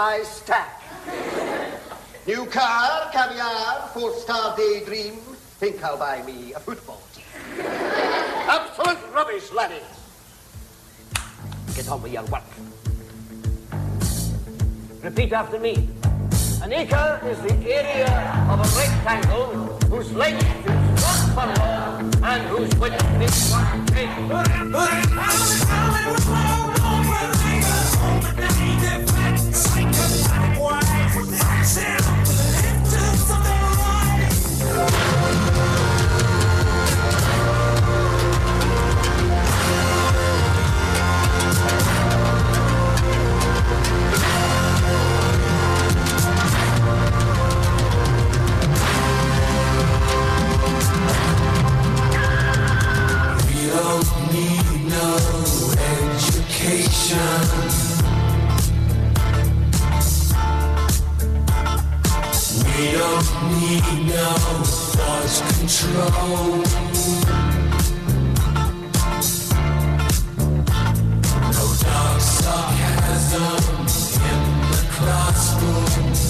by step. The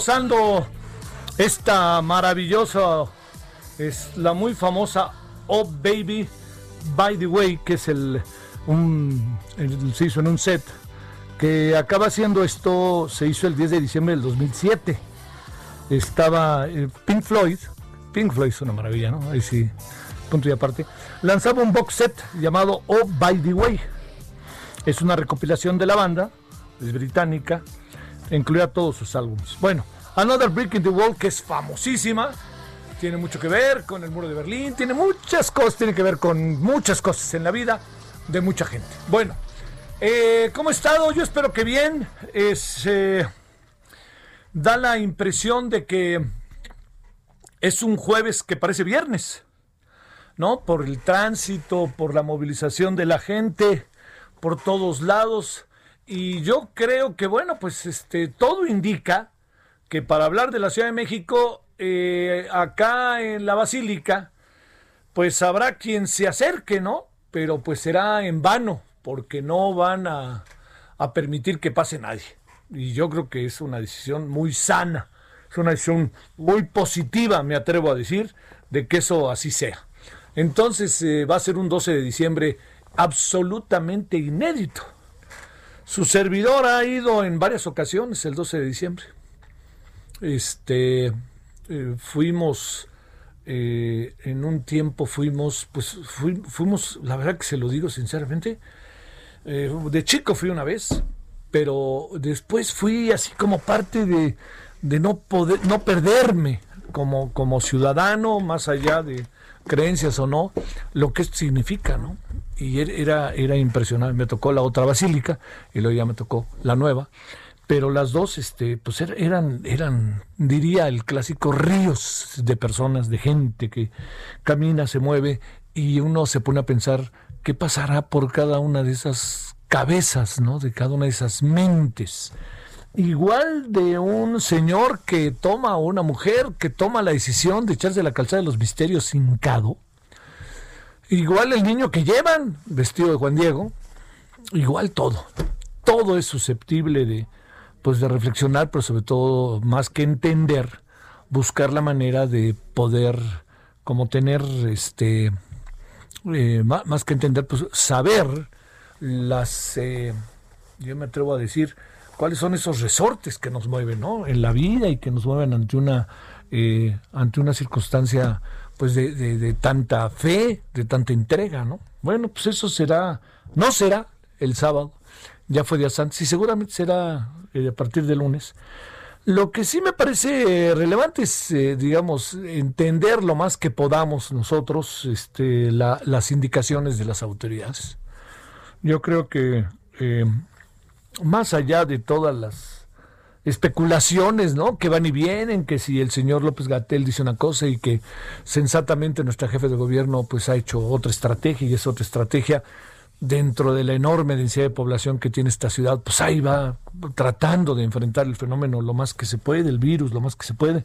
gozando esta maravillosa, es la muy famosa Oh Baby By the Way, que es el, un, se hizo en un set, que acaba siendo esto, se hizo el 10 de diciembre del 2007. Estaba eh, Pink Floyd, Pink Floyd es una maravilla, ¿no? Ahí sí, punto y aparte. Lanzaba un box set llamado Oh By the Way. Es una recopilación de la banda, es británica, incluía todos sus álbumes. Bueno, Another Brick in the Wall, que es famosísima, tiene mucho que ver con el muro de Berlín, tiene muchas cosas, tiene que ver con muchas cosas en la vida de mucha gente. Bueno, Eh, ¿Cómo he estado? Yo espero que bien. Es, eh, da la impresión de que es un jueves que parece viernes, ¿no? Por el tránsito, por la movilización de la gente, por todos lados. Y yo creo que, bueno, pues este, todo indica que para hablar de la Ciudad de México, eh, acá en la Basílica, pues habrá quien se acerque, ¿no? Pero pues será en vano, porque no van a, a permitir que pase nadie. Y yo creo que es una decisión muy sana, es una decisión muy positiva, me atrevo a decir, de que eso así sea. Entonces eh, va a ser un 12 de diciembre absolutamente inédito. Su servidor ha ido en varias ocasiones el 12 de diciembre. Este, eh, fuimos, eh, en un tiempo fuimos, pues fui- fuimos, la verdad que se lo digo sinceramente, eh, de chico fui una vez, pero después fui así como parte de, de no poder, no perderme como, como ciudadano, más allá de creencias o no, lo que esto significa, ¿no? Y er- era, era impresionante. Me tocó la otra basílica y luego ya me tocó la nueva. Pero las dos, este, pues er- eran, eran, diría el clásico, ríos de personas, de gente que camina, se mueve y uno se pone a pensar qué pasará por cada una de esas cabezas, ¿no? De cada una de esas mentes. Igual de un señor que toma o una mujer que toma la decisión de echarse la calzada de los misterios hincado. Igual el niño que llevan vestido de Juan Diego. Igual todo. Todo es susceptible de, pues de reflexionar, pero sobre todo, más que entender, buscar la manera de poder, como tener, este, eh, ma- más, que entender, pues saber las, eh, yo me atrevo a decir, cuáles son esos resortes que nos mueven, ¿no? En la vida y que nos mueven ante una, eh, ante una circunstancia, pues de, de- de tanta fe, de tanta entrega, ¿no? Bueno, pues eso será, no será el sábado, ya fue días antes y seguramente será eh, a partir del lunes. Lo que sí me parece eh, relevante es, digamos, entender lo más que podamos nosotros este, la- las indicaciones de las autoridades. Yo creo que más allá de todas las especulaciones, ¿no? Que van y vienen, que si el señor López Gatel dice una cosa y que sensatamente nuestra jefe de gobierno pues ha hecho otra estrategia y es otra estrategia dentro de la enorme densidad de población que tiene esta ciudad, pues ahí va tratando de enfrentar el fenómeno lo más que se puede, el virus lo más que se puede.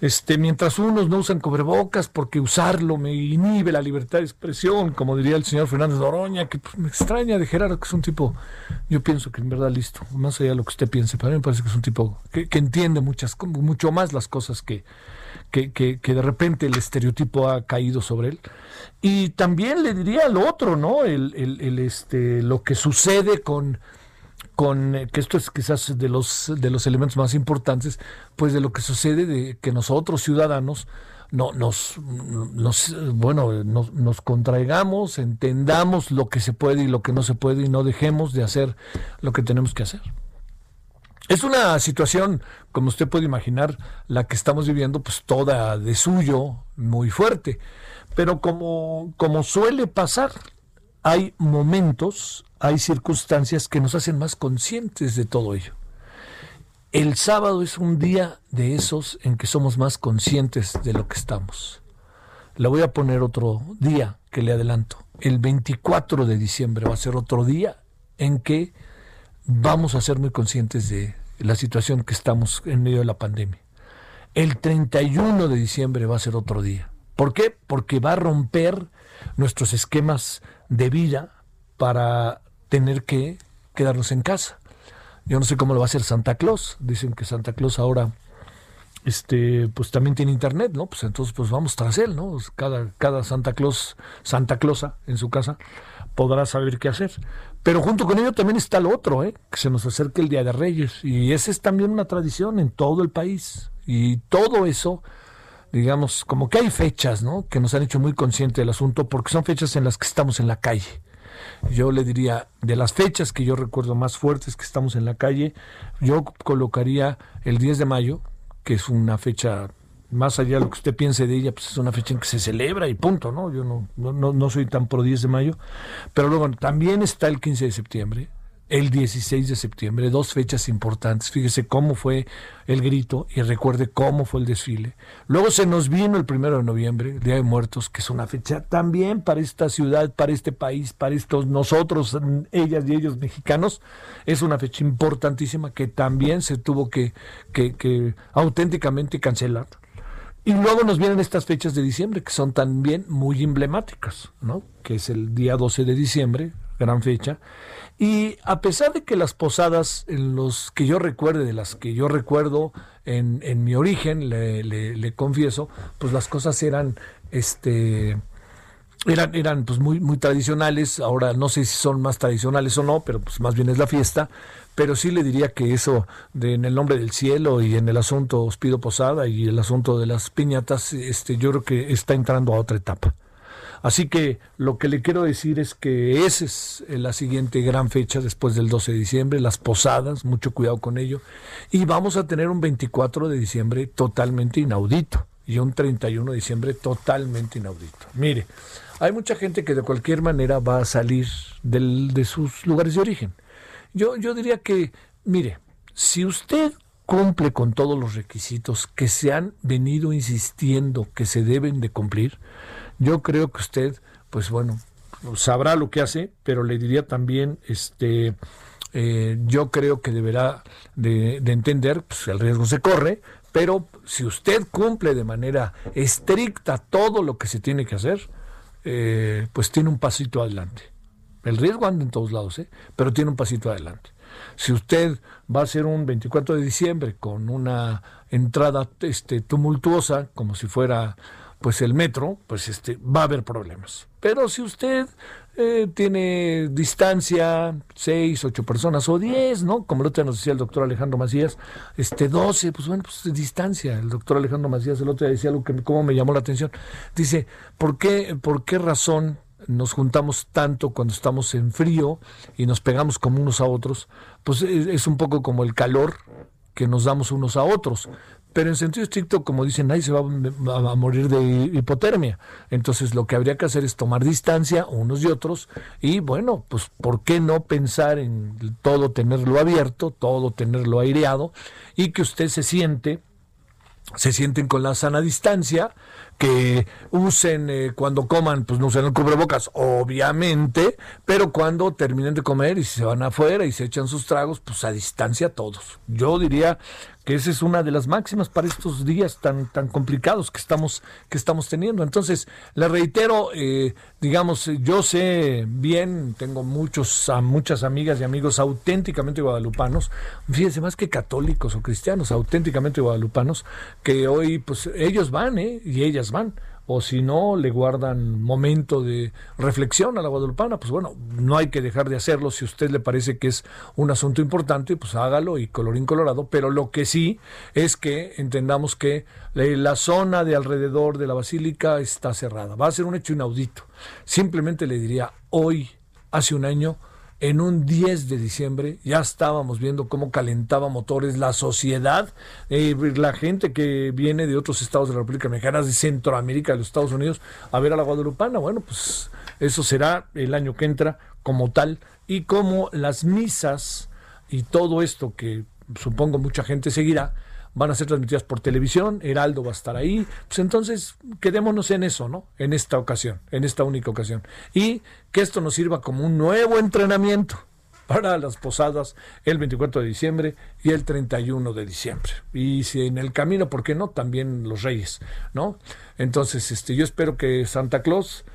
Este, mientras unos no usan cubrebocas porque usarlo me inhibe la libertad de expresión, como diría el señor Fernández Doroña, que pues, me extraña de Gerardo, que es un tipo, yo pienso que en verdad listo, más allá de lo que usted piense, para mí me parece que es un tipo que, entiende muchas, mucho más las cosas que, que, que, que de repente el estereotipo ha caído sobre él. Y también le diría lo otro, ¿no? El, el, el, este, lo que sucede con con eh, que esto es quizás de los de los elementos más importantes, pues de lo que sucede de que nosotros ciudadanos no nos, nos bueno nos, contraigamos, entendamos lo que se puede y lo que no se puede y no dejemos de hacer lo que tenemos que hacer. Es una situación, como usted puede imaginar, la que estamos viviendo, pues toda de suyo, muy fuerte. Pero como, como suele pasar, hay momentos, hay circunstancias que nos hacen más conscientes de todo ello. El sábado es un día de esos en que somos más conscientes de lo que estamos. Le voy a poner otro día que le adelanto. El 24 de diciembre va a ser otro día en que vamos a ser muy conscientes de la situación que estamos en medio de la pandemia. El 31 de diciembre va a ser otro día. ¿Por qué? Porque va a romper nuestros esquemas de vida para tener que quedarnos en casa. Yo no sé cómo lo va a hacer Santa Claus. Dicen que Santa Claus ahora este pues también tiene internet, ¿no? Pues entonces pues vamos tras él, ¿no? Cada, cada Santa Claus, Santa Clausa en su casa podrá saber qué hacer. Pero junto con ello también está lo otro, ¿eh? Que se nos acerque el Día de Reyes. Y esa es también una tradición en todo el país. Y todo eso, digamos, como que hay fechas, ¿no? Que nos han hecho muy conscientes del asunto porque son fechas en las que estamos en la calle. Yo le diría, de las fechas que yo recuerdo más fuertes que estamos en la calle, yo colocaría el 10 de mayo, que es una fecha más allá de lo que usted piense de ella, pues es una fecha en que se celebra y punto, ¿no? Yo no, no, no, soy tan pro 10 de mayo, pero luego también está el 15 de septiembre, el 16 de septiembre, dos fechas importantes. Fíjese cómo fue el grito y recuerde cómo fue el desfile. Luego se nos vino el primero de noviembre, Día de Muertos, que es una fecha también para esta ciudad, para este país, para estos nosotros, ellas y ellos mexicanos. Es una fecha importantísima que también se tuvo que, que, que auténticamente cancelar. Y luego nos vienen estas fechas de diciembre que son también muy emblemáticas, ¿no? Que es el día 12 de diciembre, gran fecha. Y a pesar de que las posadas, en los que yo recuerde, de las que yo recuerdo en, en mi origen, le, confieso, pues las cosas eran, este, eran, eran pues muy, muy tradicionales. Ahora no sé si son más tradicionales o no, pero pues más bien es la fiesta. Pero sí le diría que eso de en el nombre del cielo y en el asunto os pido posada y el asunto de las piñatas, este, yo creo que está entrando a otra etapa. Así que lo que le quiero decir es que esa es la siguiente gran fecha después del 12 de diciembre, las posadas, mucho cuidado con ello. Y vamos a tener un 24 de diciembre totalmente inaudito y un 31 de diciembre totalmente inaudito. Mire, hay mucha gente que de cualquier manera va a salir del, de sus lugares de origen. Yo, yo diría que, mire, si usted cumple con todos los requisitos que se han venido insistiendo que se deben de cumplir, yo creo que usted, pues bueno, sabrá lo que hace, pero le diría también, este, eh, yo creo que deberá de, de entender, pues el riesgo se corre, pero si usted cumple de manera estricta todo lo que se tiene que hacer, eh, pues tiene un pasito adelante. El riesgo anda en todos lados, ¿eh? pero tiene un pasito adelante. Si usted va a hacer un 24 de diciembre con una entrada este, tumultuosa, como si fuera pues el metro, pues este, va a haber problemas. Pero si usted eh, tiene distancia, seis, ocho personas o diez, ¿no? Como lo otro nos decía el doctor Alejandro Macías, este, doce, pues bueno, pues distancia. El doctor Alejandro Macías el otro día decía algo que como me llamó la atención. Dice, ¿por qué, por qué razón nos juntamos tanto cuando estamos en frío y nos pegamos como unos a otros? Pues es, es un poco como el calor que nos damos unos a otros pero en sentido estricto, como dicen, nadie se va a, morir de hipotermia. Entonces lo que habría que hacer es tomar distancia unos y otros y bueno, pues ¿por qué no pensar en todo tenerlo abierto, todo tenerlo aireado y que usted se siente se sienten con la sana distancia, que usen eh, cuando coman, pues no usen el cubrebocas, obviamente, pero cuando terminen de comer y se van afuera y se echan sus tragos, pues a distancia todos. Yo diría que esa es una de las máximas para estos días tan, tan complicados que estamos, que estamos teniendo. Entonces, le reitero, eh, digamos, yo sé bien, tengo muchos, a muchas amigas y amigos auténticamente guadalupanos, fíjense más que católicos o cristianos, auténticamente guadalupanos, que hoy, pues ellos van, ¿eh? Y ellas van o si no le guardan momento de reflexión a la guadalupana, pues bueno, no hay que dejar de hacerlo. Si a usted le parece que es un asunto importante, pues hágalo y colorín colorado. Pero lo que sí es que entendamos que la zona de alrededor de la basílica está cerrada. Va a ser un hecho inaudito. Simplemente le diría, hoy, hace un año, en un 10 de diciembre ya estábamos viendo cómo calentaba motores la sociedad, eh, la gente que viene de otros estados de la República Mexicana, de Centroamérica, de los Estados Unidos, a ver a la Guadalupana. Bueno, pues eso será el año que entra como tal y como las misas y todo esto que supongo mucha gente seguirá, van a ser transmitidas por televisión, Heraldo va a estar ahí, pues entonces quedémonos en eso, ¿no? En esta ocasión, en esta única ocasión. Y que esto nos sirva como un nuevo entrenamiento para las posadas el 24 de diciembre y el 31 de diciembre. Y si en el camino, ¿por qué no? También los reyes, ¿no? Entonces, este, yo espero que Santa Claus,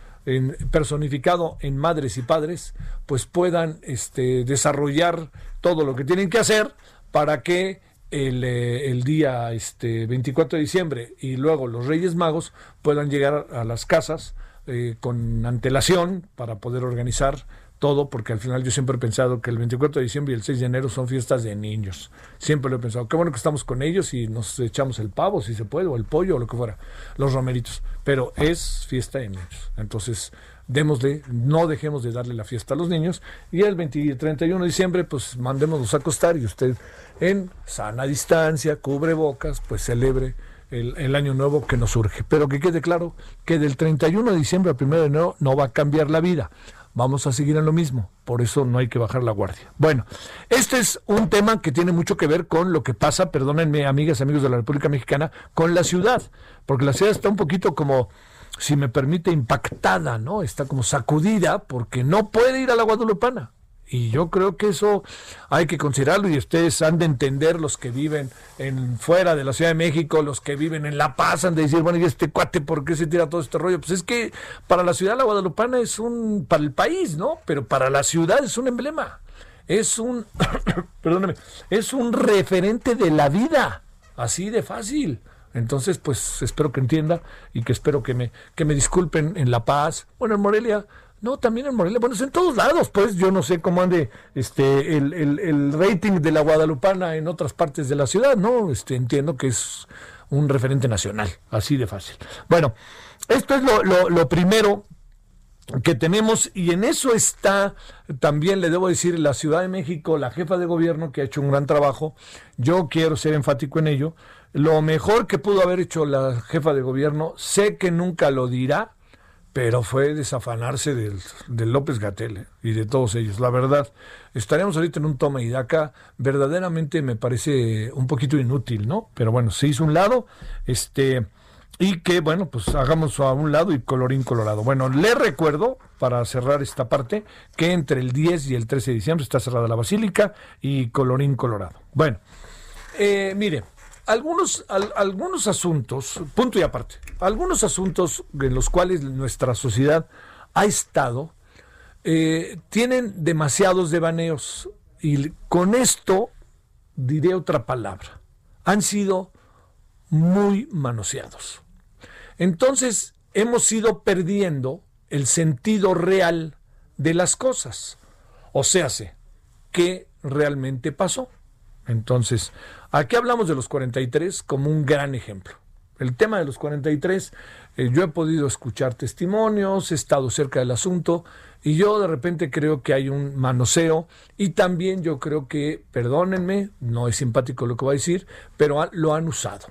personificado en madres y padres, pues puedan este, desarrollar todo lo que tienen que hacer para que el, eh, el, día este 24 de diciembre y luego los Reyes Magos puedan llegar a las casas eh, con antelación para poder organizar todo, porque al final yo siempre he pensado que el 24 de diciembre y el 6 de enero son fiestas de niños. Siempre lo he pensado. Qué bueno que estamos con ellos y nos echamos el pavo, si se puede, o el pollo, o lo que fuera, los romeritos. Pero es fiesta de niños. Entonces, démosle, no dejemos de darle la fiesta a los niños. Y el 20 31 de diciembre, pues mandémoslos a acostar y usted en sana distancia, cubre bocas, pues celebre el, el año nuevo que nos surge. Pero que quede claro que del 31 de diciembre al 1 de enero no va a cambiar la vida. Vamos a seguir en lo mismo. Por eso no hay que bajar la guardia. Bueno, este es un tema que tiene mucho que ver con lo que pasa, perdónenme, amigas y amigos de la República Mexicana, con la ciudad. Porque la ciudad está un poquito como si me permite, impactada, ¿no? Está como sacudida porque no puede ir a la Guadalupana. Y yo creo que eso hay que considerarlo y ustedes han de entender los que viven en fuera de la Ciudad de México, los que viven en La Paz, han de decir, bueno, ¿y este cuate por qué se tira todo este rollo? Pues es que para la ciudad la Guadalupana es un, para el país, ¿no? Pero para la ciudad es un emblema, es un, perdóneme, es un referente de la vida, así de fácil. Entonces, pues espero que entienda y que espero que me, que me disculpen en La Paz, bueno, en Morelia, no, también en Morelia, bueno, es en todos lados, pues yo no sé cómo ande este el, el, el, rating de la Guadalupana en otras partes de la ciudad, ¿no? Este, entiendo que es un referente nacional, así de fácil. Bueno, esto es lo, lo, lo primero que tenemos y en eso está también le debo decir la Ciudad de México, la jefa de gobierno que ha hecho un gran trabajo. Yo quiero ser enfático en ello. Lo mejor que pudo haber hecho la jefa de gobierno, sé que nunca lo dirá, pero fue desafanarse del, López Gatel ¿eh? y de todos ellos. La verdad, estaríamos ahorita en un toma y daca, verdaderamente me parece un poquito inútil, ¿no? Pero bueno, se hizo un lado, este, y que bueno, pues hagamos a un lado y colorín colorado. Bueno, le recuerdo, para cerrar esta parte, que entre el 10 y el 13 de diciembre está cerrada la basílica y colorín colorado. Bueno, eh, mire, algunos, algunos asuntos, punto y aparte, algunos asuntos en los cuales nuestra sociedad ha estado, eh, tienen demasiados devaneos. Y con esto diré otra palabra. Han sido muy manoseados. Entonces hemos ido perdiendo el sentido real de las cosas. O sea, ¿qué realmente pasó? Entonces, aquí hablamos de los 43 como un gran ejemplo. El tema de los 43, eh, yo he podido escuchar testimonios, he estado cerca del asunto y yo de repente creo que hay un manoseo y también yo creo que, perdónenme, no es simpático lo que voy a decir, pero lo han usado.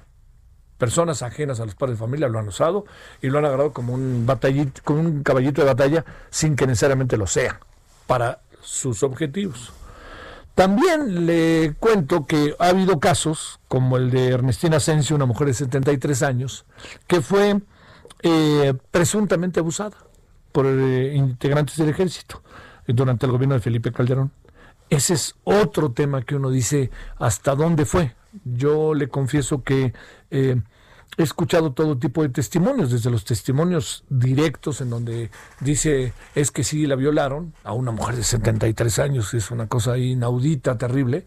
Personas ajenas a los padres de familia lo han usado y lo han agarrado como un, batallito, como un caballito de batalla sin que necesariamente lo sea para sus objetivos. También le cuento que ha habido casos, como el de Ernestina Asensio, una mujer de 73 años, que fue eh, presuntamente abusada por eh, integrantes del ejército durante el gobierno de Felipe Calderón. Ese es otro tema que uno dice hasta dónde fue. Yo le confieso que eh, he escuchado todo tipo de testimonios, desde los testimonios directos en donde dice es que sí la violaron a una mujer de 73 años, es una cosa inaudita, terrible,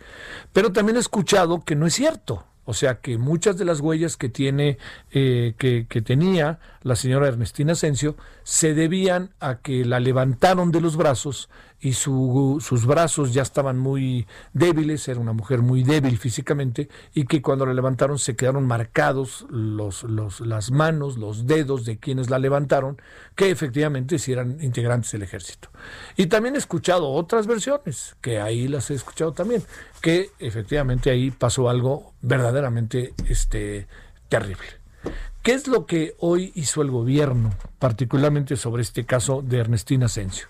pero también he escuchado que no es cierto. O sea que muchas de las huellas que tiene, eh, que, que, tenía la señora Ernestina Asensio, se debían a que la levantaron de los brazos y su, sus brazos ya estaban muy débiles, era una mujer muy débil físicamente, y que cuando la levantaron se quedaron marcados los, los, las manos, los dedos de quienes la levantaron, que efectivamente eran integrantes del ejército. Y también he escuchado otras versiones, que ahí las he escuchado también, que efectivamente ahí pasó algo verdaderamente este, terrible. ¿Qué es lo que hoy hizo el gobierno, particularmente sobre este caso de Ernestina Asensio?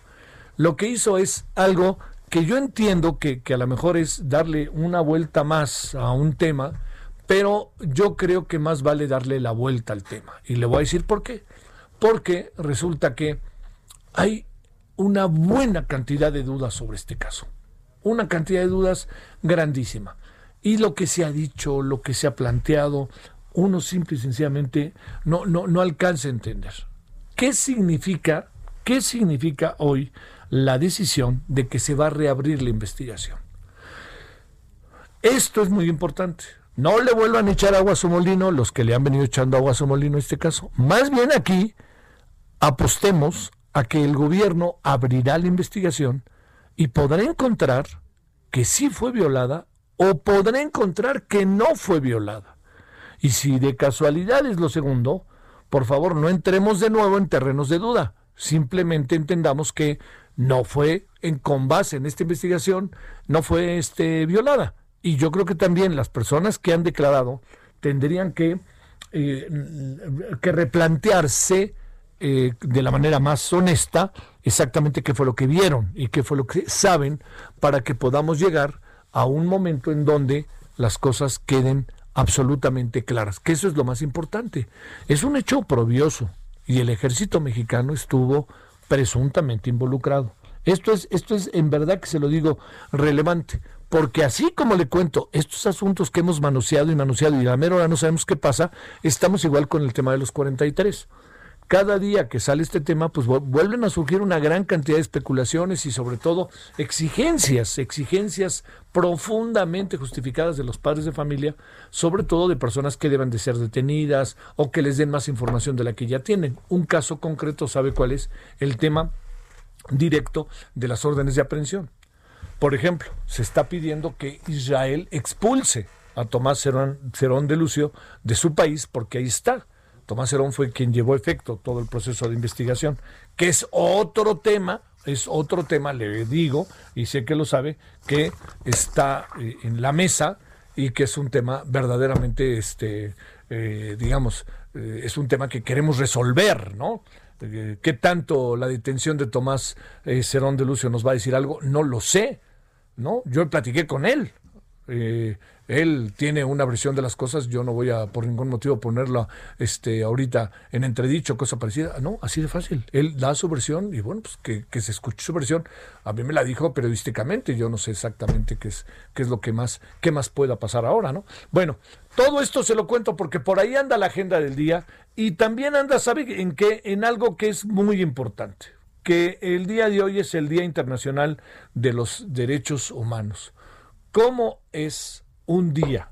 Lo que hizo es algo que yo entiendo que, a lo mejor es darle una vuelta más a un tema, pero yo creo que más vale darle la vuelta al tema. Y le voy a decir por qué. Porque resulta que hay una buena cantidad de dudas sobre este caso. Una cantidad de dudas grandísima. Y lo que se ha dicho, lo que se ha planteado, uno simple y sencillamente no, no, no alcanza a entender. ¿Qué significa, qué significa hoy la decisión de que se va a reabrir la investigación. Esto es muy importante. No le vuelvan a echar agua a su molino los que le han venido echando agua a su molino en este caso. Más bien aquí apostemos a que el gobierno abrirá la investigación y podrá encontrar que sí fue violada o podrá encontrar que no fue violada. Y si de casualidad es lo segundo, por favor no entremos de nuevo en terrenos de duda. Simplemente entendamos que no fue en con base en esta investigación, no fue este, violada. Y yo creo que también las personas que han declarado tendrían que eh, que replantearse eh, de la manera más honesta exactamente qué fue lo que vieron y qué fue lo que saben para que podamos llegar a un momento en donde las cosas queden absolutamente claras, que eso es lo más importante. Es un hecho probioso y el ejército mexicano estuvo presuntamente involucrado. Esto es, esto es en verdad que se lo digo relevante, porque así como le cuento estos asuntos que hemos manoseado y manoseado y la mera hora no sabemos qué pasa, estamos igual con el tema de los 43 cada día que sale este tema, pues vuelven a surgir una gran cantidad de especulaciones y sobre todo exigencias, exigencias profundamente justificadas de los padres de familia, sobre todo de personas que deben de ser detenidas o que les den más información de la que ya tienen. Un caso concreto, ¿sabe cuál es? El tema directo de las órdenes de aprehensión. Por ejemplo, se está pidiendo que Israel expulse a Tomás Cerón, de Lucio de su país porque ahí está Tomás Herón fue quien llevó efecto todo el proceso de investigación, que es otro tema, es otro tema, le digo, y sé que lo sabe, que está eh, en la mesa y que es un tema verdaderamente, este, eh, digamos, eh, es un tema que queremos resolver, ¿no? ¿Qué tanto la detención de Tomás Cerón de Lucio nos va a decir algo? No lo sé, ¿no? Yo platiqué con él. Él tiene una versión de las cosas, yo no voy a por ningún motivo ponerla este, ahorita en entredicho, cosa parecida. No, así de fácil. Él da su versión y bueno, pues que, se escuche su versión. A mí me la dijo periodísticamente, yo no sé exactamente qué es, qué es lo que más, qué más pueda pasar ahora, ¿no? Bueno, todo esto se lo cuento porque por ahí anda la agenda del día y también anda, ¿sabe en qué? En algo que es muy importante, que el día de hoy es el Día Internacional de los Derechos Humanos. ¿Cómo es un día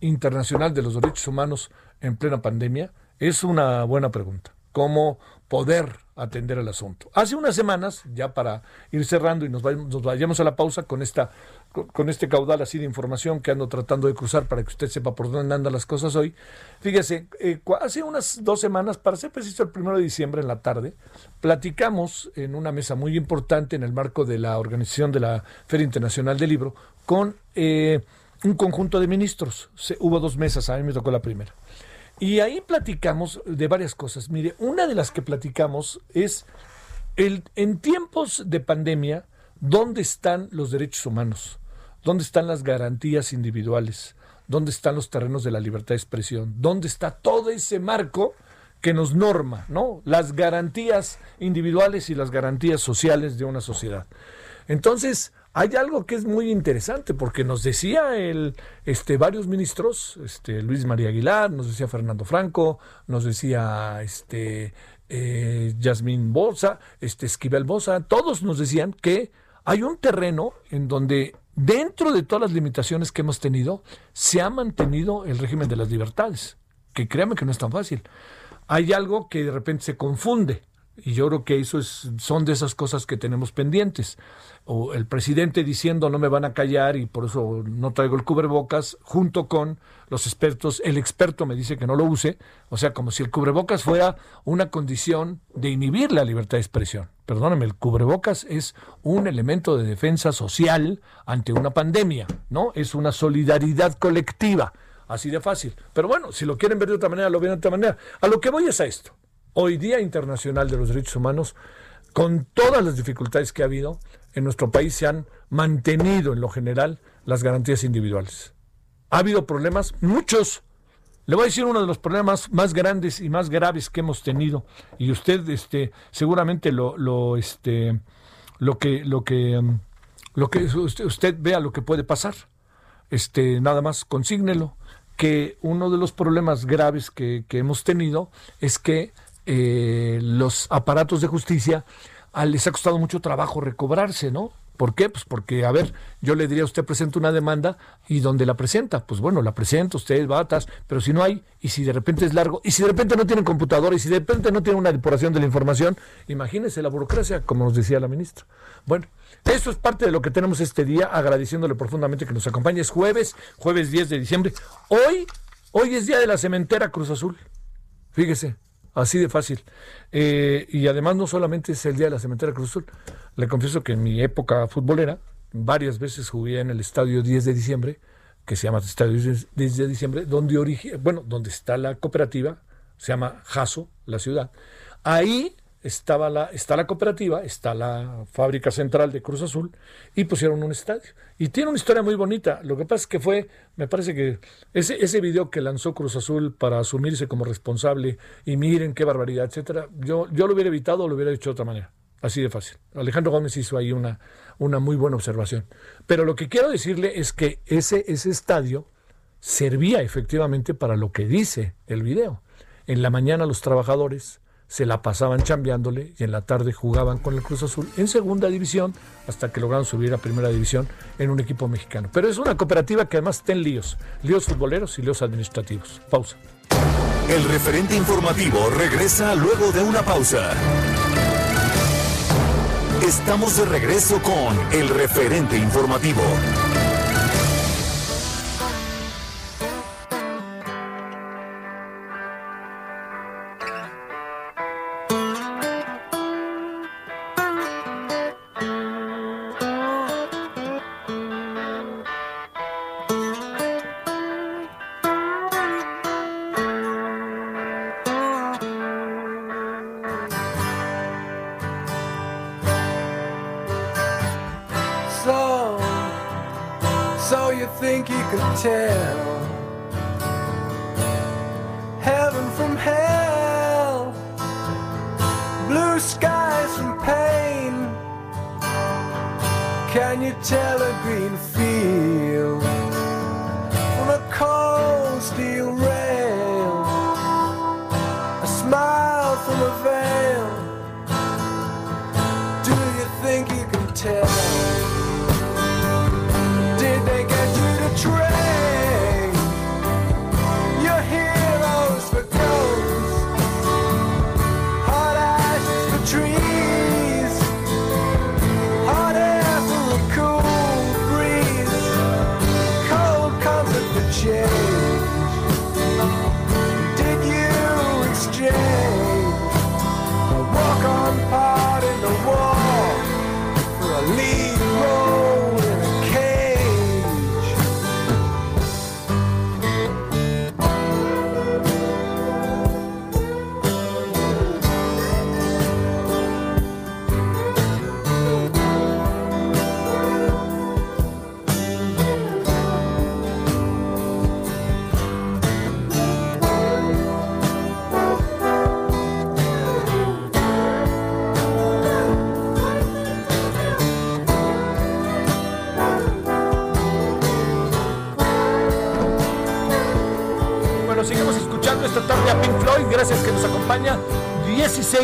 internacional de los derechos humanos en plena pandemia? Es una buena pregunta. ¿Cómo poder atender el asunto? Hace unas semanas, ya para ir cerrando y nos, vayamos, a la pausa con, esta, con, este caudal así de información que ando tratando de cruzar para que usted sepa por dónde andan las cosas hoy. Fíjese, eh, hace unas dos semanas, para ser preciso el primero de diciembre en la tarde, platicamos en una mesa muy importante en el marco de la organización de la Feria Internacional del Libro con... Eh, un conjunto de ministros. hubo dos mesas, a mí me tocó la primera. Y ahí platicamos de varias cosas. Mire, una de las que platicamos es el, en tiempos de pandemia, ¿dónde están los derechos humanos? ¿Dónde están las garantías individuales? ¿Dónde están los terrenos de la libertad de expresión? ¿Dónde está todo ese marco que nos norma, ¿no? Las garantías individuales y las garantías sociales de una sociedad. Entonces, hay algo que es muy interesante porque nos decía el este varios ministros este Luis María Aguilar nos decía Fernando Franco nos decía este eh, Yasmín Bosa este Esquivel Bosa todos nos decían que hay un terreno en donde dentro de todas las limitaciones que hemos tenido se ha mantenido el régimen de las libertades que créame que no es tan fácil. Hay algo que de repente se confunde y yo creo que eso es, son de esas cosas que tenemos pendientes. O el presidente diciendo no me van a callar y por eso no traigo el cubrebocas, junto con los expertos. El experto me dice que no lo use. O sea, como si el cubrebocas fuera una condición de inhibir la libertad de expresión. Perdóname, el cubrebocas es un elemento de defensa social ante una pandemia, ¿no? Es una solidaridad colectiva. Así de fácil. Pero bueno, si lo quieren ver de otra manera, lo ven de otra manera. A lo que voy es a esto hoy Día Internacional de los Derechos Humanos, con todas las dificultades que ha habido, en nuestro país se han mantenido en lo general las garantías individuales. Ha habido problemas, muchos. Le voy a decir uno de los problemas más grandes y más graves que hemos tenido, y usted este, seguramente lo, este, lo que, lo que, um, lo que usted, vea lo que puede pasar. Este, nada más consígnelo que uno de los problemas graves que hemos tenido es que eh, los aparatos de justicia les ha costado mucho trabajo recobrarse, ¿no? ¿Por qué? Pues porque, a ver, yo le diría, usted presenta una demanda y donde la presenta, pues bueno, la presenta, usted batas, pero si no hay, y si de repente es largo, y si de repente no tienen computadora, y si de repente no tiene una depuración de la información, imagínese la burocracia, como nos decía la ministra. Bueno, eso es parte de lo que tenemos este día, agradeciéndole profundamente que nos acompañe. Es jueves, jueves 10 de diciembre. Hoy, hoy es día de la cementera Cruz Azul. Fíjese, Así de fácil. Eh, y además no solamente es el día de la cementera Cruz Azul. Le confieso que en mi época futbolera, varias veces jugué en el estadio 10 de diciembre que se llama Estadio 10 de diciembre, donde, origi- bueno, donde está la cooperativa, se llama Jaso, la ciudad. Ahí estaba la, está la cooperativa, está la fábrica central de Cruz Azul y pusieron un estadio. Y tiene una historia muy bonita. Lo que pasa es que fue, me parece que ese, ese video que lanzó Cruz Azul para asumirse como responsable y miren qué barbaridad, etcétera, yo, yo lo hubiera evitado o lo hubiera hecho de otra manera. Así de fácil. Alejandro Gómez hizo ahí una, una muy buena observación. Pero lo que quiero decirle es que ese, ese estadio servía efectivamente para lo que dice el video. En la mañana los trabajadores se la pasaban chambeándole y en la tarde jugaban con el Cruz Azul en segunda división hasta que lograron subir a primera división en un equipo mexicano. Pero es una cooperativa que además está en líos, líos futboleros y líos administrativos. Pausa. El referente informativo regresa luego de una pausa. Estamos de regreso con el referente informativo.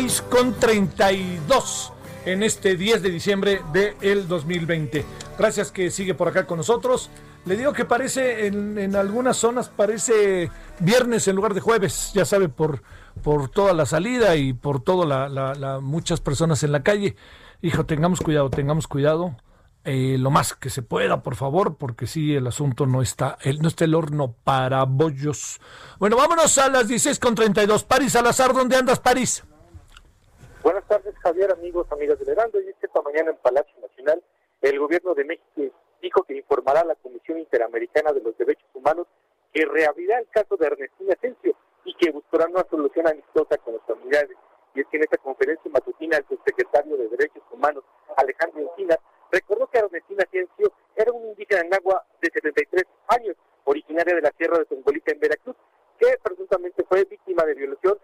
16 con 32 en este 10 de diciembre del 2020. Gracias que sigue por acá con nosotros. Le digo que parece, en, en algunas zonas parece viernes en lugar de jueves, ya sabe, por, por toda la salida y por todas la, la- la- muchas personas en la calle. Hijo, tengamos cuidado, tengamos cuidado. eh, lo más que se pueda, por favor, porque sí, el asunto no está, el, no está el horno para bollos. Bueno, vámonos a las 16 con 32. París Salazar, ¿dónde andas, París? Buenas tardes, Javier, amigos, amigas del Heraldo. Y esta mañana en Palacio Nacional, el gobierno de México dijo que informará a la Comisión Interamericana de los Derechos Humanos que reabrirá el caso de Ernestina Asensio y que buscará una solución amistosa con los familiares. Y es que en esta conferencia matutina el subsecretario de Derechos Humanos, Alejandro Encinas, recordó que Ernestina Asensio era un indígena en agua de 73 años, originaria de la Sierra de Tongolita en Veracruz, que presuntamente fue víctima de violación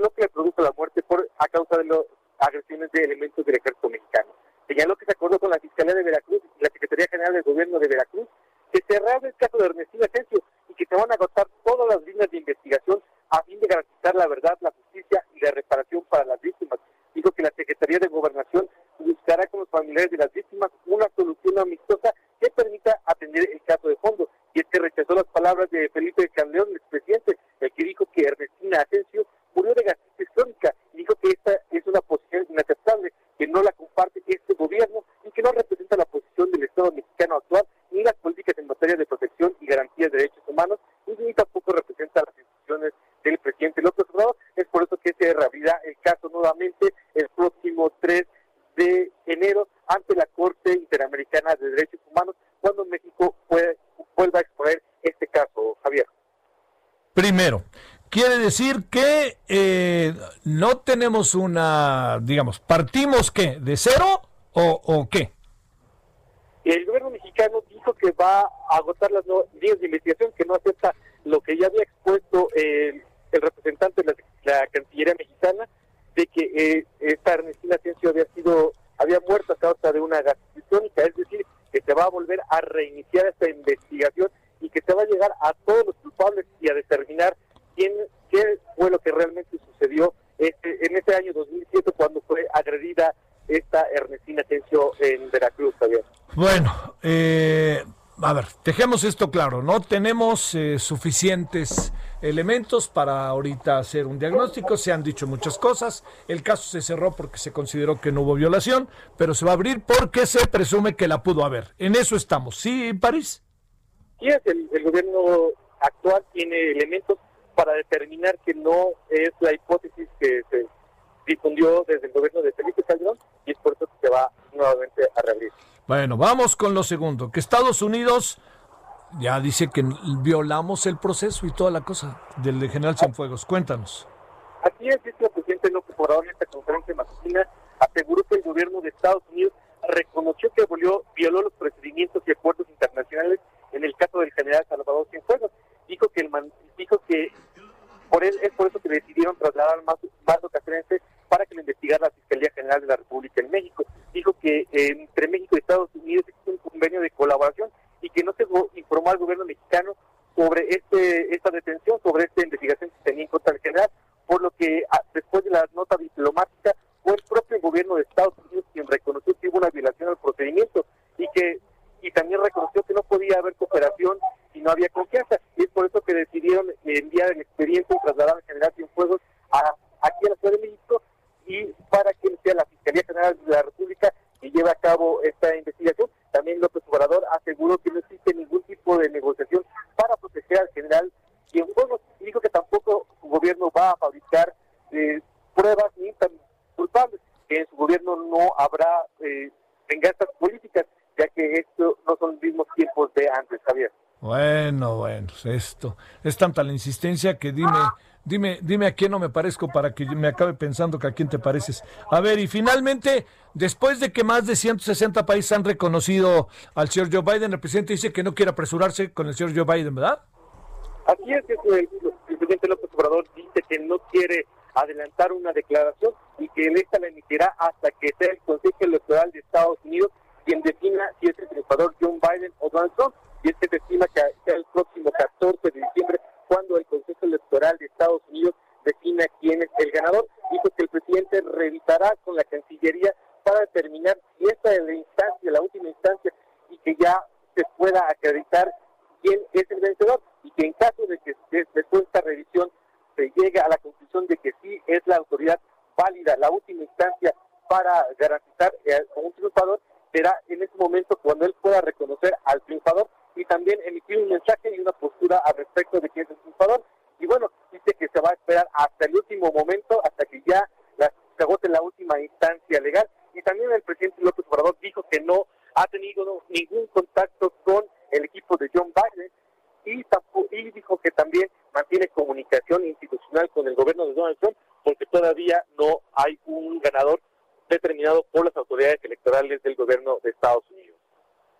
lo que le produjo la muerte por a causa de las agresiones de elementos del ejército mexicano. Señaló que se acordó con la Fiscalía de Veracruz y la Secretaría General del Gobierno de Veracruz que se reabre el caso de Ernestina Asensio y que se van a agotar todas las líneas de investigación a fin de garantizar la verdad, la justicia y la reparación para las víctimas. Dijo que la Secretaría de Gobernación buscará con los familiares de las víctimas una solución amistosa que permita atender el caso de fondo. Y es que rechazó las palabras de Felipe Caldeón, el expresidente, el que dijo que Ernestina Asensio murió de gastritis crónica y dijo que esta es una posición inaceptable, que no la comparte este gobierno y que no representa la posición del Estado mexicano actual ni las políticas en materia de protección y garantía de derechos humanos y ni tampoco representa las instituciones del presidente López Obrador. Es por eso que se reabrirá el caso nuevamente el próximo 3 de enero ante la Corte Interamericana de Derechos Humanos cuando México puede- vuelva a exponer Primero, quiere decir que eh, no tenemos una, digamos, partimos qué, de cero o, o qué? El gobierno mexicano dijo que va a agotar las líneas de investigación, que no acepta lo que ya había expuesto el, el representante de la, Cancillería mexicana, de que eh, esta Ernestina Asensio había sido, había muerto a causa de una crónica, es decir, que se va a volver a reiniciar esta investigación y que se va a llegar a todos los culpables y a determinar quién, qué fue lo que realmente sucedió este, en ese año 2007 cuando fue agredida esta Ernestina Asensio en Veracruz, Javier. Bueno, eh, a ver, dejemos esto claro, no tenemos eh, suficientes elementos para ahorita hacer un diagnóstico, se han dicho muchas cosas, el caso se cerró porque se consideró que no hubo violación, pero se va a abrir porque se presume que la pudo haber. En eso estamos, ¿sí, París? Sí, es el, el gobierno actual tiene elementos para determinar que no es la hipótesis que se difundió desde el gobierno de Felipe Calderón y es por eso que se va nuevamente a reabrir. Bueno, vamos con lo segundo, que Estados Unidos ya dice que violamos el proceso y toda la cosa del general Cienfuegos. Cuéntanos. Así es, dice el presidente López Obrador en esta conferencia matutina, aseguró que el gobierno de Estados Unidos reconoció que violó, violó los procedimientos y acuerdos internacionales en el caso del general Salvador Cienfuegos. Dijo que el man- dijo que por él es por eso que decidieron trasladar más Marco Castrense para que lo investigara la Fiscalía General de la República en México. Dijo que eh, entre México y Estados Unidos existe un convenio de colaboración y que no se informó al gobierno mexicano sobre este esta detención, sobre esta investigación que tenía en contra del general, por lo que ah, después de la nota diplomática fue el propio gobierno de Estados Unidos quien reconoció que hubo una violación al procedimiento y que y también reconoció que no podía haber cooperación si no había confianza. Y es por eso que decidieron enviar el expediente y trasladar al general Cienfuegos a, aquí a la Ciudad de México y para que sea la Fiscalía General de la República que lleve a cabo esta investigación. También López Obrador aseguró que no existe ningún tipo de negociación para proteger al general Cienfuegos y dijo que tampoco su gobierno va a fabricar eh, pruebas ni tan culpables, que en su gobierno no habrá eh, venganzas políticas, ya que esto no son los mismos tiempos de antes, Javier. Bueno, bueno, esto es tanta la insistencia que dime, dime, dime a quién no me parezco para que me acabe pensando que a quién te pareces. A ver, y finalmente, después de que más de 160 países han reconocido al señor Joe Biden, el presidente dice que no quiere apresurarse con el señor Joe Biden, ¿verdad? Así es, es el, el presidente López Obrador dice que no quiere adelantar una declaración y que esta la emitirá hasta que sea el Consejo Electoral de Estados Unidos quien defina si es el triunfador John Biden o Donald Trump. Y es que se estima que sea el próximo 14 de diciembre cuando el Consejo Electoral de Estados Unidos defina quién es el ganador. Dijo que el presidente revisará con la Cancillería para determinar si esta es la instancia, la última instancia, y que ya se pueda acreditar quién es el vencedor y que en caso de que des- después de esta revisión se llegue a la conclusión de que sí es la autoridad válida, la última instancia para garantizar eh, a un triunfador, será en ese momento cuando él pueda reconocer al triunfador y también emitir un mensaje y una postura al respecto de quién es el triunfador. Y bueno, dice que se va a esperar hasta el último momento, hasta que ya se agote la última instancia legal. Y también el presidente López Obrador dijo que no ha tenido ningún contacto con el equipo de John Biden y dijo que también mantiene comunicación institucional con el gobierno de Donald Trump porque todavía no hay un ganador determinado por las autoridades electorales del gobierno de Estados Unidos.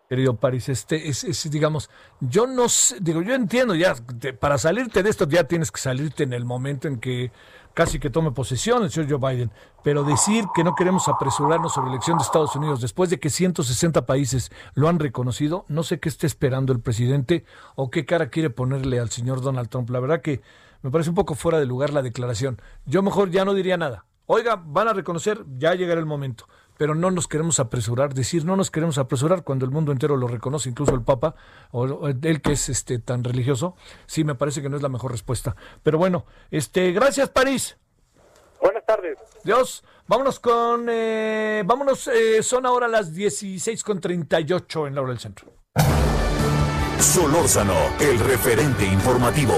Querido París, este es, es, digamos, yo no sé, digo, yo entiendo ya, para salirte de esto ya tienes que salirte en el momento en que casi que tome posesión el señor Joe Biden, pero decir que no queremos apresurarnos sobre la elección de Estados Unidos después de que 160 países lo han reconocido, no sé qué está esperando el presidente o qué cara quiere ponerle al señor Donald Trump. La verdad que me parece un poco fuera de lugar la declaración. Yo mejor ya no diría nada. Oiga, van a reconocer, ya llegará el momento pero no nos queremos apresurar, decir no nos queremos apresurar cuando el mundo entero lo reconoce, incluso el Papa, o o él que es este tan religioso, sí me parece que no es la mejor respuesta. Pero bueno, este, gracias París. Buenas tardes. Dios, vámonos con, eh, vámonos, eh, son ahora las 16 con 38 en la hora del centro. Solórzano, el referente informativo.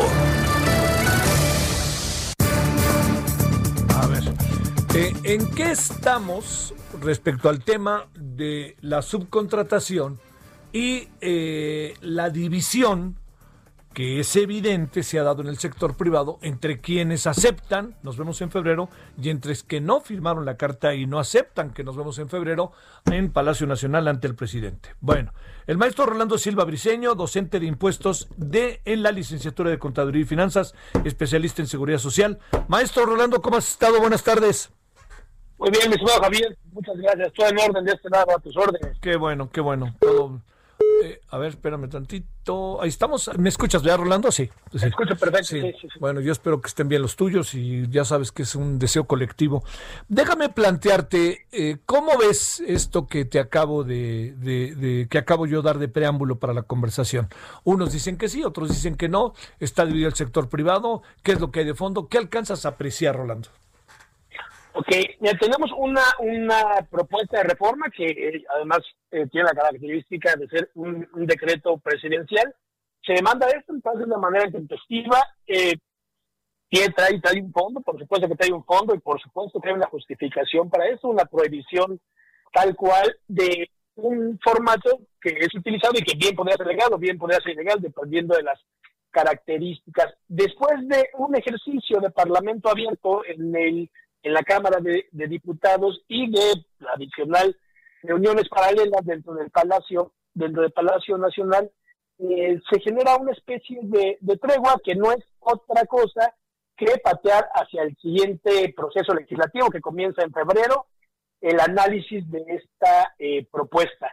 Eh, ¿en qué estamos respecto al tema de la subcontratación y eh, la división que es evidente se ha dado en el sector privado entre quienes aceptan, nos vemos en febrero, y entre que no firmaron la carta y no aceptan que nos vemos en febrero en Palacio Nacional ante el presidente. Bueno, el maestro Rolando Silva Briceño, docente de impuestos de en la licenciatura de Contaduría y Finanzas, especialista en seguridad social. Maestro Rolando, ¿cómo has estado? Buenas tardes. Muy bien, mi estimado Javier, muchas gracias. Todo en orden de este lado, a tus órdenes. Qué bueno, qué bueno. Todo eh, a ver, espérame tantito. Ahí estamos. ¿Me escuchas ya, Rolando? Sí. sí. escucho perfecto. Sí. Bueno, yo espero que estén bien los tuyos y ya sabes que es un deseo colectivo. Déjame plantearte, eh, ¿cómo ves esto que te acabo de, de, que acabo yo dar de preámbulo para la conversación? Unos dicen que sí, otros dicen que no. Está dividido el sector privado. ¿Qué es lo que hay de fondo? ¿Qué alcanzas a apreciar, Rolando? Ok, tenemos una, una propuesta de reforma que eh, además eh, tiene la característica de ser un, decreto presidencial. Se demanda esto, entonces de manera intempestiva. Eh, trae, trae un fondo, por supuesto que trae un fondo y por supuesto que hay una justificación para eso, una prohibición tal cual de un formato que es utilizado y que bien podría ser legal o bien podría ser ilegal dependiendo de las características. Después de un ejercicio de parlamento abierto en el en la Cámara de, Diputados y de la adicional reuniones paralelas dentro del Palacio, dentro del Palacio Nacional, eh, se genera una especie de, tregua que no es otra cosa que patear hacia el siguiente proceso legislativo que comienza en febrero, el análisis de esta eh, propuesta.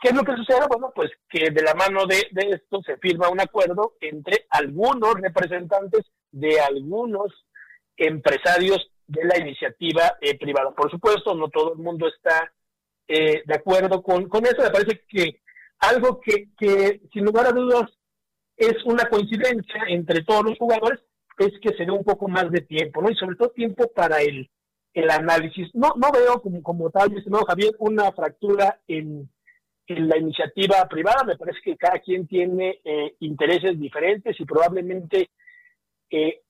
¿Qué es lo que sucede? Bueno, pues que de la mano de, de esto se firma un acuerdo entre algunos representantes de algunos empresarios de la iniciativa eh, privada. Por supuesto, no todo el mundo está eh, de acuerdo con, con eso. Me parece que algo que, que, sin lugar a dudas, es una coincidencia entre todos los jugadores, es que se dé un poco más de tiempo, ¿no? Y sobre todo tiempo para el, el análisis. No, no veo como, como tal, estimado Javier, una fractura en, en la iniciativa privada. Me parece que cada quien tiene eh, intereses diferentes y probablemente eh,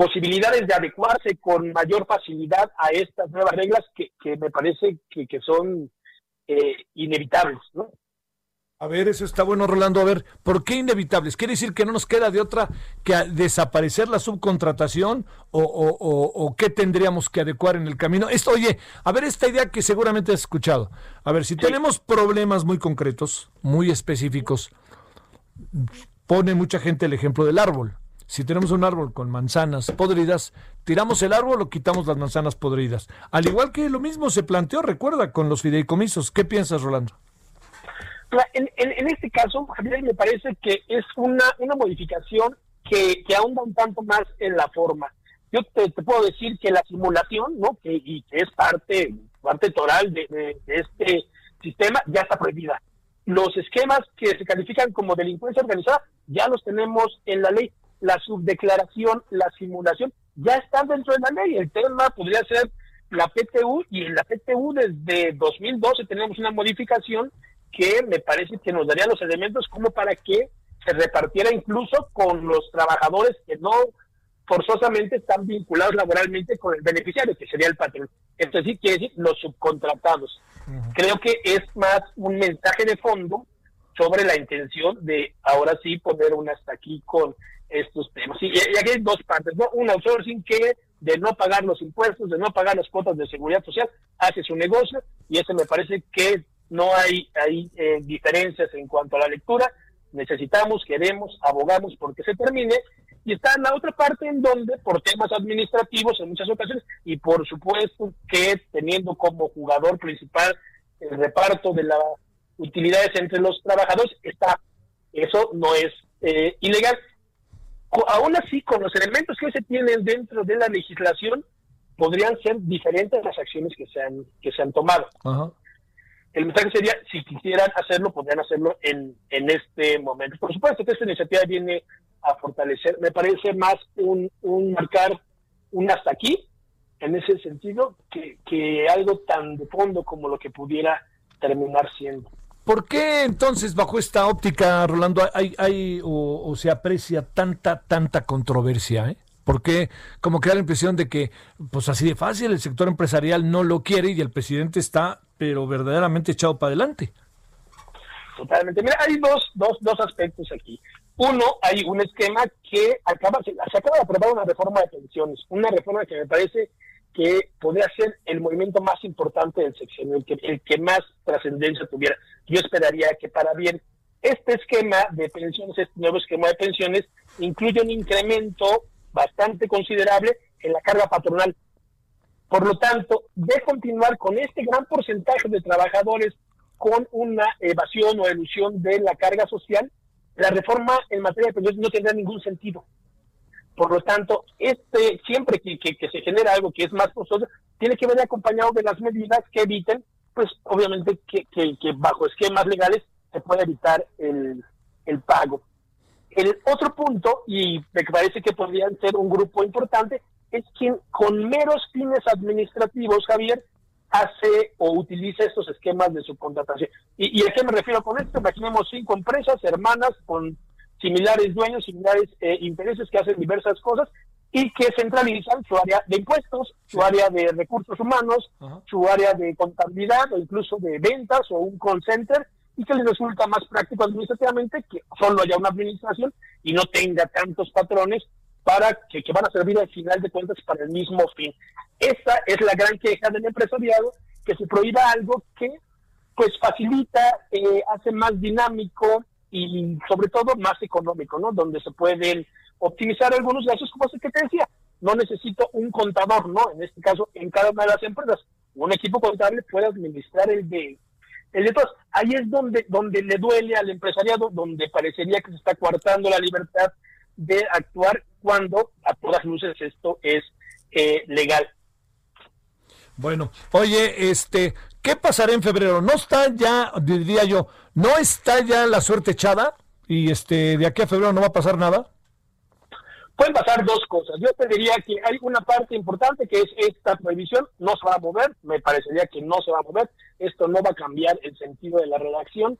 posibilidades de adecuarse con mayor facilidad a estas nuevas reglas que, me parece que, son eh, inevitables, ¿no? A ver, eso está bueno, Rolando. A ver, ¿por qué inevitables? ¿Quiere decir que no nos queda de otra que desaparecer la subcontratación o, o, qué tendríamos que adecuar en el camino? Esto, oye, a ver, esta idea que seguramente has escuchado. A ver, si tenemos problemas muy concretos, muy específicos, pone mucha gente el ejemplo del árbol si tenemos un árbol con manzanas podridas, tiramos el árbol o quitamos las manzanas podridas. Al igual que lo mismo se planteó, recuerda, con los fideicomisos. ¿Qué piensas, Rolando? En, este caso, Javier, me parece que es una, una modificación que, que ahonda un tanto más en la forma. Yo te, puedo decir que la simulación, ¿no? que, y que es parte, parte toral de, de este sistema, ya está prohibida. Los esquemas que se califican como delincuencia organizada ya los tenemos en la ley la subdeclaración, la simulación, ya están dentro de la ley. El tema podría ser la PTU y en la PTU desde 2012 tenemos una modificación que me parece que nos daría los elementos como para que se repartiera incluso con los trabajadores que no forzosamente están vinculados laboralmente con el beneficiario, que sería el patrón. Esto sí quiere decir los subcontratados. Creo que es más un mensaje de fondo sobre la intención de ahora sí poner un hasta aquí con estos temas. Y, aquí hay dos partes, ¿no? Un outsourcing que de no pagar los impuestos, de no pagar las cuotas de seguridad social, hace su negocio y ese me parece que no hay, hay eh, diferencias en cuanto a la lectura. Necesitamos, queremos, abogamos porque se termine. Y está la otra parte en donde, por temas administrativos en muchas ocasiones, y por supuesto que teniendo como jugador principal el reparto de las utilidades entre los trabajadores, está, eso no es eh, ilegal aún así, con los elementos que se tienen dentro de la legislación, podrían ser diferentes las acciones que se han, que se han tomado. El mensaje sería, si quisieran hacerlo, podrían hacerlo en, en este momento. Por supuesto que esta iniciativa viene a fortalecer, me parece más un, un marcar un hasta aquí, en ese sentido, que, que algo tan de fondo como lo que pudiera terminar siendo. ¿Por qué entonces, bajo esta óptica, Rolando, hay, hay o, se aprecia tanta, tanta controversia? ¿eh? Porque como que da la impresión de que, pues así de fácil, el sector empresarial no lo quiere y el presidente está, pero verdaderamente echado para adelante. Totalmente. Mira, hay dos, dos, dos aspectos aquí. Uno, hay un esquema que acaba, se, se acaba de aprobar una reforma de pensiones, una reforma que me parece que podría ser el movimiento más importante del sexenio, el que, el que más trascendencia tuviera. Yo esperaría que para bien este esquema de pensiones, este nuevo esquema de pensiones, incluye un incremento bastante considerable en la carga patronal. Por lo tanto, de continuar con este gran porcentaje de trabajadores con una evasión o elusión de la carga social, la reforma en materia de pensiones no tendrá ningún sentido. Por lo tanto, este siempre que, que, se genera algo que es más costoso, tiene que venir acompañado de las medidas que eviten, pues obviamente que, que bajo esquemas legales se pueda evitar el, el pago. El otro punto, y me parece que podrían ser un grupo importante, es quien con meros fines administrativos, Javier, hace o utiliza estos esquemas de subcontratación. ¿Y, ¿Y a qué me refiero con esto? Imaginemos cinco empresas hermanas con similares dueños, similares eh, intereses que hacen diversas cosas y que centralizan su área de impuestos, su área de recursos humanos, su área de contabilidad o incluso de ventas o un call center y que les resulta más práctico administrativamente que solo haya una administración y no tenga tantos patrones para que, que van a servir al final de cuentas para el mismo fin. Esa es la gran queja del empresariado, que se prohíba algo que pues facilita, eh, hace más dinámico y sobre todo más económico, ¿no? Donde se pueden optimizar algunos gastos, como es que te decía. No necesito un contador, ¿no? En este caso, en cada una de las empresas, un equipo contable puede administrar el de el de todos. Ahí es donde, donde le duele al empresariado, donde parecería que se está coartando la libertad de actuar cuando a todas luces esto es eh, legal. Bueno, oye, este, ¿qué pasará en febrero? ¿No está ya, diría yo, no está ya la suerte echada? Y este, de aquí a febrero no va a pasar nada. Pueden pasar dos cosas. Yo te diría que hay una parte importante que es esta prohibición, no se va a mover, me parecería que no se va a mover, esto no va a cambiar el sentido de la redacción.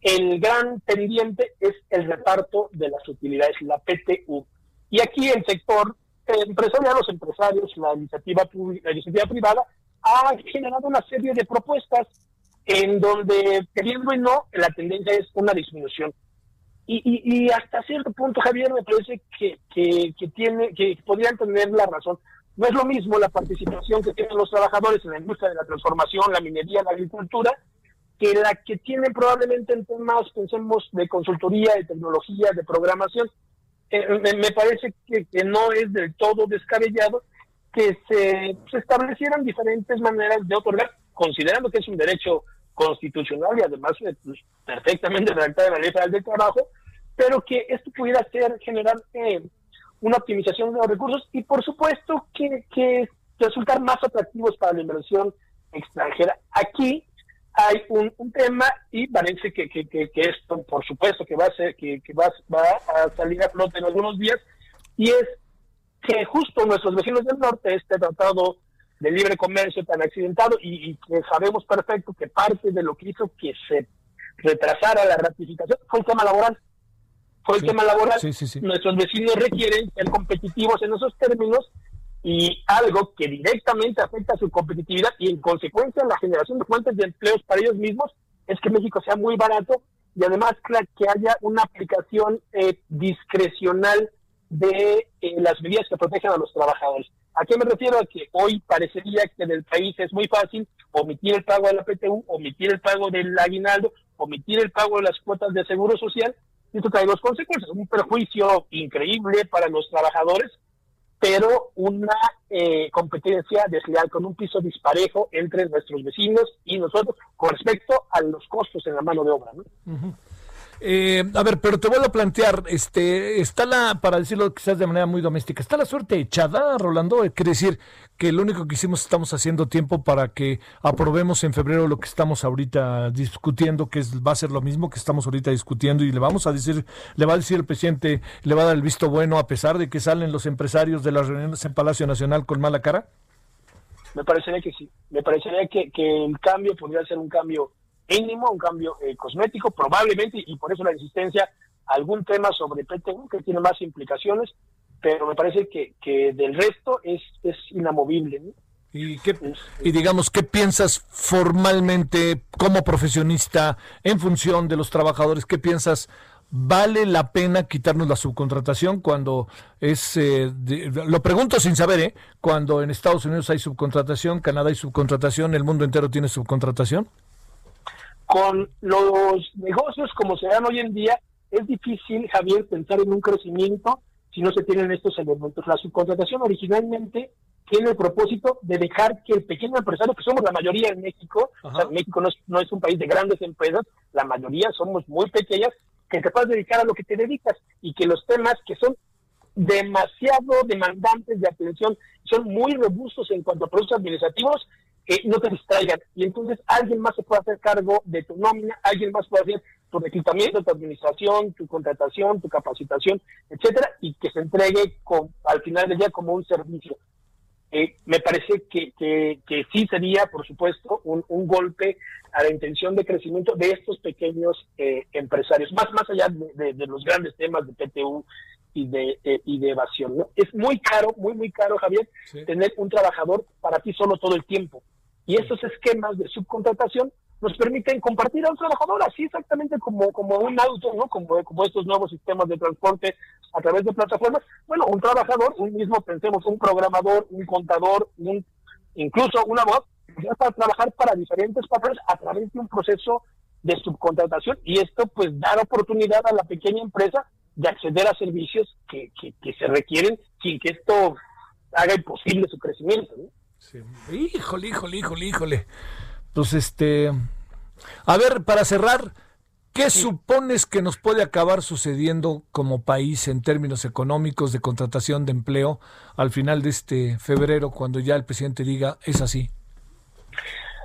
El gran pendiente es el reparto de las utilidades, la PTU. Y aquí el sector empresarial, los empresarios, la iniciativa, la iniciativa privada, ha generado una serie de propuestas en donde, queriendo y no, la tendencia es una disminución. Y, y, hasta cierto punto, Javier, me parece que, que, tiene, que podrían tener la razón. No es lo mismo la participación que tienen los trabajadores en la industria de la transformación, la minería, la agricultura, que la que tienen probablemente en temas, pensemos, de consultoría, de tecnología, de programación. Eh, me, parece que, que, no es del todo descabellado que se, establecieran diferentes maneras de otorgar, considerando que es un derecho constitucional y además eh, pues, perfectamente redactada en la Ley Federal del Trabajo, pero que esto pudiera ser generar eh, una optimización de los recursos y por supuesto que, que resultar más atractivos para la inversión extranjera. Aquí hay un, tema y parece que, que, que, esto, por supuesto, que va a ser, que, que va, va a salir a flote en algunos días, y es que justo nuestros vecinos del norte, este tratado de libre comercio tan accidentado, y, que sabemos perfecto que parte de lo que hizo que se retrasara la ratificación fue el tema laboral. Fue el tema laboral. Nuestros vecinos requieren ser competitivos en esos términos y algo que directamente afecta a su competitividad y en consecuencia la generación de fuentes de empleos para ellos mismos es que México sea muy barato y además que haya una aplicación eh, discrecional de eh, las medidas que protegen a los trabajadores. ¿A qué me refiero? A que hoy parecería que en el país es muy fácil omitir el pago de la PTU, omitir el pago del aguinaldo, omitir el pago de las cuotas de seguro social. Y esto trae dos consecuencias. Un perjuicio increíble para los trabajadores, pero una eh, competencia desleal con un piso disparejo entre nuestros vecinos y nosotros con respecto a los costos en la mano de obra. ¿no? Eh, a ver, pero te vuelvo a plantear, este, está la, para decirlo quizás de manera muy doméstica, ¿está la suerte echada, Rolando? Quiere decir que lo único que hicimos estamos haciendo tiempo para que aprobemos en febrero lo que estamos ahorita discutiendo, que es, va a ser lo mismo que estamos ahorita discutiendo y le vamos a decir, le va a decir el presidente, le va a dar el visto bueno a pesar de que salen los empresarios de las reuniones en Palacio Nacional con mala cara? Me parecería que sí, me parecería que, que el cambio podría ser un cambio mínimo, un cambio eh, cosmético, probablemente, y por eso la insistencia, algún tema sobre PTU que tiene más implicaciones, pero me parece que, que del resto es, es inamovible. ¿Y, qué, y digamos, ¿qué piensas formalmente como profesionista en función de los trabajadores? ¿Qué piensas ¿Vale la pena quitarnos la subcontratación cuando es, eh, de- lo pregunto sin saber, ¿eh? Cuando en Estados Unidos hay subcontratación, Canadá hay subcontratación, el mundo entero tiene subcontratación. Con los negocios como se dan hoy en día, es difícil, Javier, pensar en un crecimiento si no se tienen estos elementos. La subcontratación originalmente tiene el propósito de dejar que el pequeño empresario, que somos la mayoría en México, o sea, México no es, no es un país de grandes empresas, la mayoría somos muy pequeñas, que te puedas dedicar a lo que te dedicas y que los temas que son demasiado demandantes de atención, son muy robustos en cuanto a procesos administrativos, eh, no te distraigan. Y entonces alguien más se puede hacer cargo de tu nómina, alguien más puede hacer tu reclutamiento, tu administración, tu contratación, tu capacitación, etcétera, y que se entregue al final del día como un servicio. Eh, me parece que, que, que sí sería, por supuesto, un, un golpe a la intención de crecimiento de estos pequeños eh, empresarios, más, más allá de, de- de los grandes temas de PTU y de, eh, y de evasión. ¿no? Es muy caro, muy, muy caro, Javier, tener un trabajador para ti solo todo el tiempo. Y estos esquemas de subcontratación nos permiten compartir a un trabajador, así exactamente como, como un auto, ¿no? Como, como estos nuevos sistemas de transporte a través de plataformas. Bueno, un trabajador, un mismo, pensemos, un programador, un contador, un, incluso una voz, ya para trabajar para diferentes papeles a través de un proceso de subcontratación y esto pues dar oportunidad a la pequeña empresa de acceder a servicios que, que, se requieren sin que esto haga imposible su crecimiento. ¿no? Híjole, híjole, híjole, híjole. Pues este. A ver, para cerrar, ¿qué supones que nos puede acabar sucediendo como país en términos económicos de contratación de empleo al final de este febrero, cuando ya el presidente diga es así?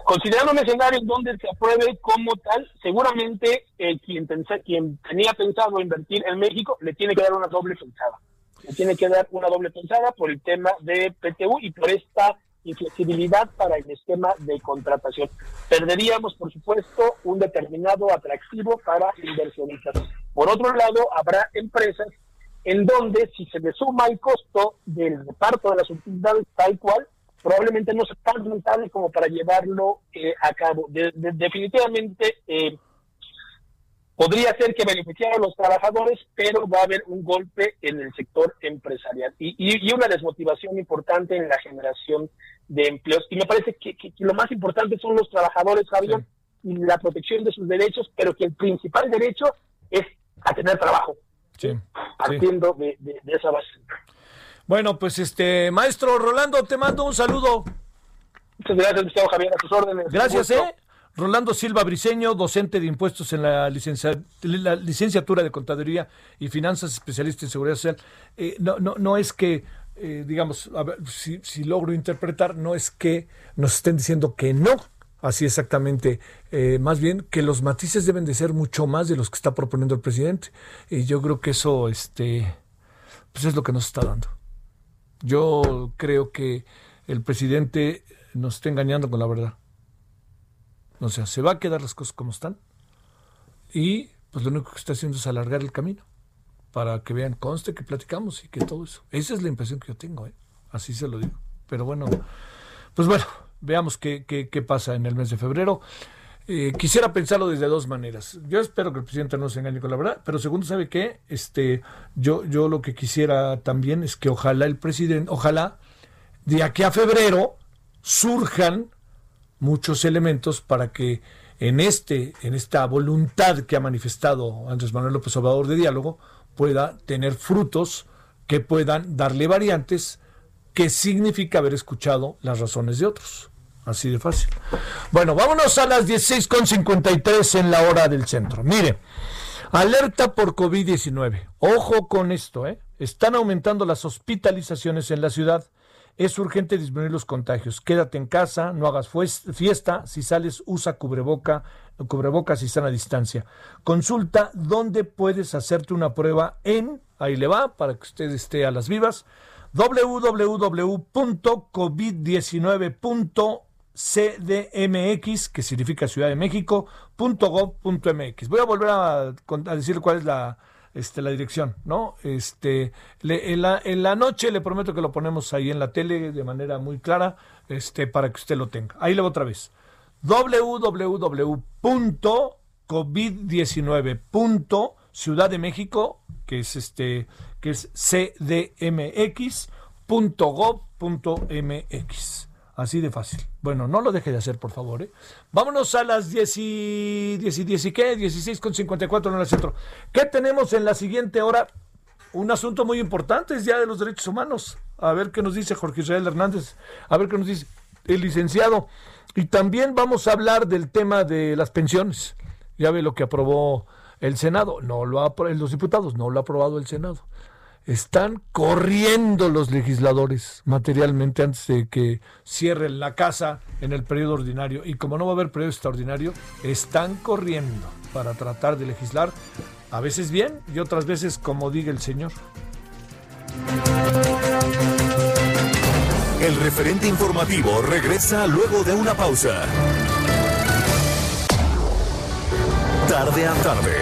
Considerando un escenario en donde se apruebe como tal, seguramente eh, quien, pensa- quien tenía pensado invertir en México le tiene que dar una doble pensada. Le tiene que dar una doble pensada por el tema de PTU y por esta inflexibilidad para el esquema de contratación. Perderíamos, por supuesto, un determinado atractivo para inversionistas. Por otro lado, habrá empresas en donde si se le suma el costo del reparto de las utilidades tal cual, probablemente no sea tan rentable como para llevarlo eh, a cabo. De- de- definitivamente eh, podría ser que beneficiara a los trabajadores, pero va a haber un golpe en el sector empresarial y, y- y una desmotivación importante en la generación de empleos. Y me parece que, que- que lo más importante son los trabajadores, Javier, y la protección de sus derechos, pero que el principal derecho es a tener trabajo, Sí. sí. partiendo de, de- de esa base. Bueno, pues este, maestro Rolando, te mando un saludo. Muchas gracias, Gustavo Javier, a tus órdenes. Gracias. ¿eh? Rolando Silva Briseño, docente de impuestos en la, licencia- la licenciatura de Contaduría y Finanzas, especialista en Seguridad Social. Eh, no, no, no es que, eh, digamos, a ver, si, si logro interpretar, no es que nos estén diciendo que no, así exactamente, eh, más bien que los matices deben de ser mucho más de los que está proponiendo el presidente. Y yo creo que eso, este, pues es lo que nos está dando. Yo creo que el presidente nos está engañando con la verdad. O sea, se va a quedar las cosas como están y pues lo único que está haciendo es alargar el camino para que vean, conste que platicamos y que todo eso. Esa es la impresión que yo tengo, ¿eh? así se lo digo. Pero bueno, pues bueno, veamos qué, qué, qué pasa en el mes de febrero. Eh, quisiera pensarlo desde dos maneras. Yo espero que el presidente no se engañe con la verdad, pero segundo, ¿sabe qué? Este, yo, yo lo que quisiera también es que ojalá el presidente, ojalá de aquí a febrero surjan muchos elementos para que en este en esta voluntad que ha manifestado Andrés Manuel López Obrador de diálogo pueda tener frutos que puedan darle variantes que significa haber escuchado las razones de otros. Así de fácil. Bueno, vámonos a las 16.53 en la hora del centro. Mire, alerta por COVID-19. Ojo con esto, ¿eh? Están aumentando las hospitalizaciones en la ciudad. Es urgente disminuir los contagios. Quédate en casa, no hagas fiesta. Si sales, usa cubreboca, cubrebocas y sana distancia. Consulta dónde puedes hacerte una prueba en, ahí le va, para que usted esté a las vivas, www.covid19.cdmx, que significa Ciudad de México. Voy a volver a, a decir cuál es la, este, la dirección, ¿no? Este, en, la, noche le prometo que lo ponemos ahí en la tele de manera muy clara, este, para que usted lo tenga. Ahí le voy otra vez. www.covid19. Ciudad de México, que es este, que es cdmx.gov.mx. Así de fácil. Bueno, no lo deje de hacer, por favor. ¿eh? Vámonos a las 10 y, 10 y 10 y qué, 16 con 54 en el centro. ¿Qué tenemos en la siguiente hora? Un asunto muy importante, es Día de los Derechos Humanos. A ver qué nos dice Jorge Israel Hernández. A ver qué nos dice el licenciado. Y también vamos a hablar del tema de las pensiones. Ya ve lo que aprobó el Senado. No lo ha, los diputados, no lo ha aprobado el Senado están corriendo los legisladores materialmente antes de que cierren la casa en el periodo ordinario. Y como no va a haber periodo extraordinario, están corriendo para tratar de legislar, a veces bien y otras veces como diga el Señor. El referente informativo regresa luego de una pausa. Tarde a tarde,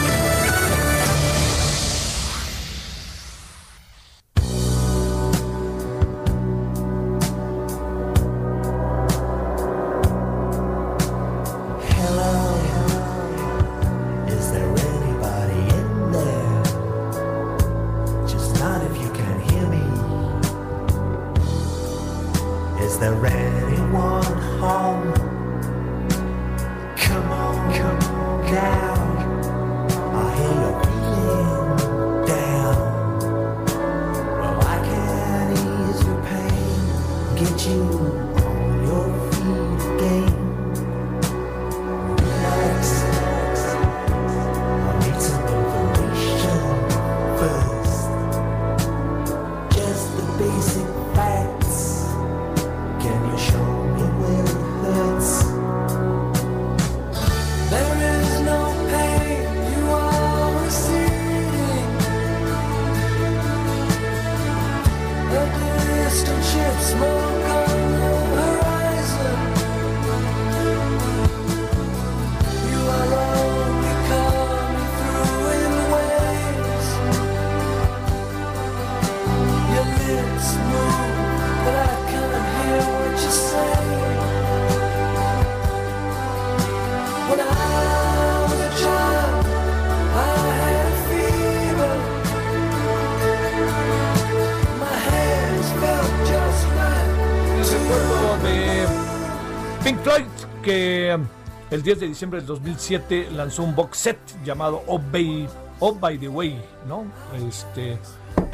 El 10 de diciembre del 2007 lanzó un box set llamado Oh By, Oh By the Way, ¿no? Este,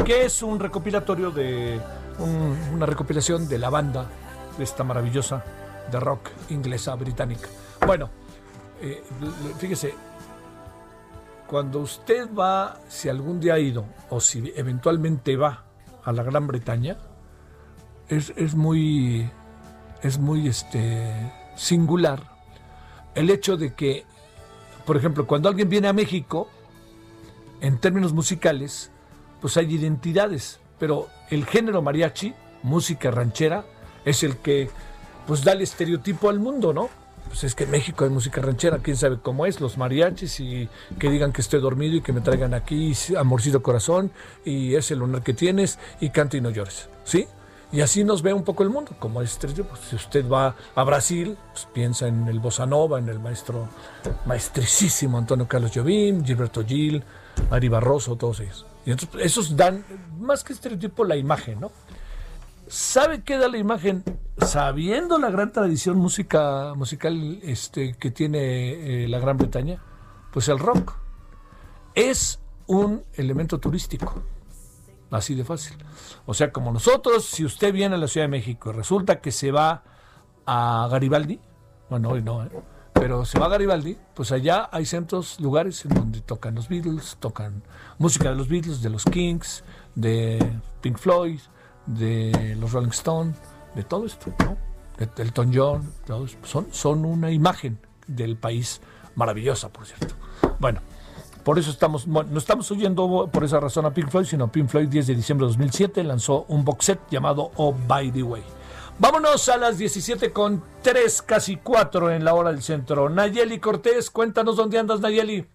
que es un recopilatorio de un- una recopilación de la banda de esta maravillosa de rock inglesa británica. Bueno, eh, fíjese, cuando usted va, si algún día ha ido o si eventualmente va a la Gran Bretaña, es, es muy es muy este singular el hecho de que por ejemplo cuando alguien viene a México en términos musicales pues hay identidades pero el género mariachi música ranchera es el que pues da el estereotipo al mundo no pues es que en México hay música ranchera, quién sabe cómo es, los mariachis y que digan que estoy dormido y que me traigan aquí, amorcito corazón, y es el honor que tienes, y canta y no llores, ¿sí? Y así nos ve un poco el mundo, como este, pues, si usted va a Brasil, pues piensa en el Bossa Nova, en el maestro, maestricísimo Antonio Carlos Jobim, Gilberto Gil, Ari Barroso, todos ellos. Y entonces, esos dan, más que estereotipo, la imagen, ¿no? ¿Sabe qué da la imagen? Sabiendo la gran tradición música, musical este, que tiene eh, la Gran Bretaña, pues el rock es un elemento turístico. Así de fácil. O sea, como nosotros, si usted viene a la Ciudad de México y resulta que se va a Garibaldi, bueno, hoy no, ¿eh? pero se va a Garibaldi, pues allá hay centros, lugares en donde tocan los Beatles, tocan música de los Beatles, de los Kings, de Pink Floyd, de los Rolling Stones, de todo esto, ¿no? De Elton John, todos son, son una imagen del país maravillosa, por cierto. Bueno, por eso estamos, bueno, no estamos oyendo por esa razón a Pink Floyd, sino Pink Floyd 10 de diciembre de 2007 lanzó un box set llamado Oh By the Way. Vámonos a las 17 con 3, casi 4 en la hora del centro. Nayeli Cortés, cuéntanos dónde andas, Nayeli.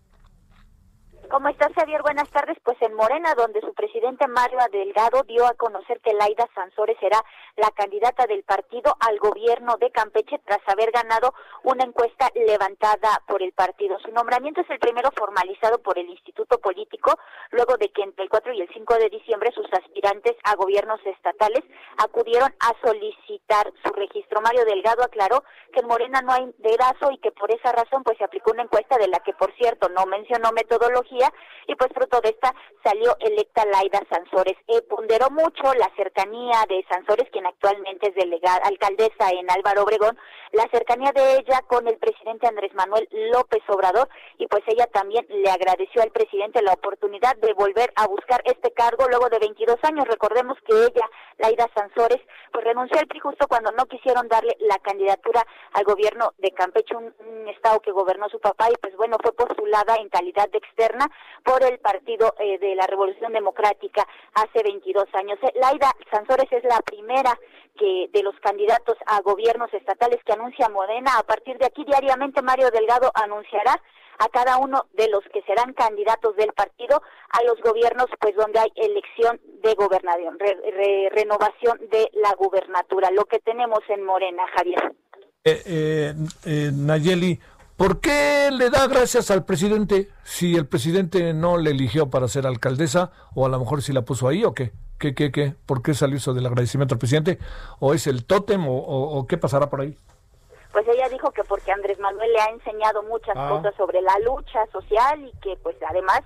¿Cómo estás, Javier? Buenas tardes. Pues en Morena, donde su presidente Mario Delgado dio a conocer que Laida Sansores será la candidata del partido al gobierno de Campeche tras haber ganado una encuesta levantada por el partido. Su nombramiento es el primero formalizado por el Instituto Político, luego de que entre el 4 y el 5 de diciembre sus aspirantes a gobiernos estatales acudieron a solicitar su registro. Mario Delgado aclaró que en Morena no hay dedazo y que por esa razón pues se aplicó una encuesta de la que, por cierto, no mencionó metodología y pues fruto de esta salió electa Laida Sansores. Eh, ponderó mucho la cercanía de Sansores, quien actualmente es delegada, alcaldesa en Álvaro Obregón, la cercanía de ella con el presidente Andrés Manuel López Obrador y pues ella también le agradeció al presidente la oportunidad de volver a buscar este cargo luego de 22 años. Recordemos que ella, Laida Sansores, pues renunció al PRI justo cuando no quisieron darle la candidatura al gobierno de Campeche, un, un estado que gobernó su papá y pues bueno, fue postulada en calidad de externa por el Partido eh, de la Revolución Democrática hace 22 años. Eh, Laida Sansores es la primera que de los candidatos a gobiernos estatales que anuncia Modena. A partir de aquí diariamente Mario Delgado anunciará a cada uno de los que serán candidatos del partido a los gobiernos pues donde hay elección de gobernación, renovación de la gubernatura, lo que tenemos en Morena, Javier. Eh, Nayeli, ¿Por qué le da gracias al presidente si el presidente no le eligió para ser alcaldesa o a lo mejor si la puso ahí o qué? ¿Qué, qué, qué? ¿Por qué salió eso del agradecimiento al presidente? ¿O es el tótem o, qué pasará por ahí? Pues ella dijo que porque Andrés Manuel le ha enseñado muchas ah. cosas sobre la lucha social y que pues además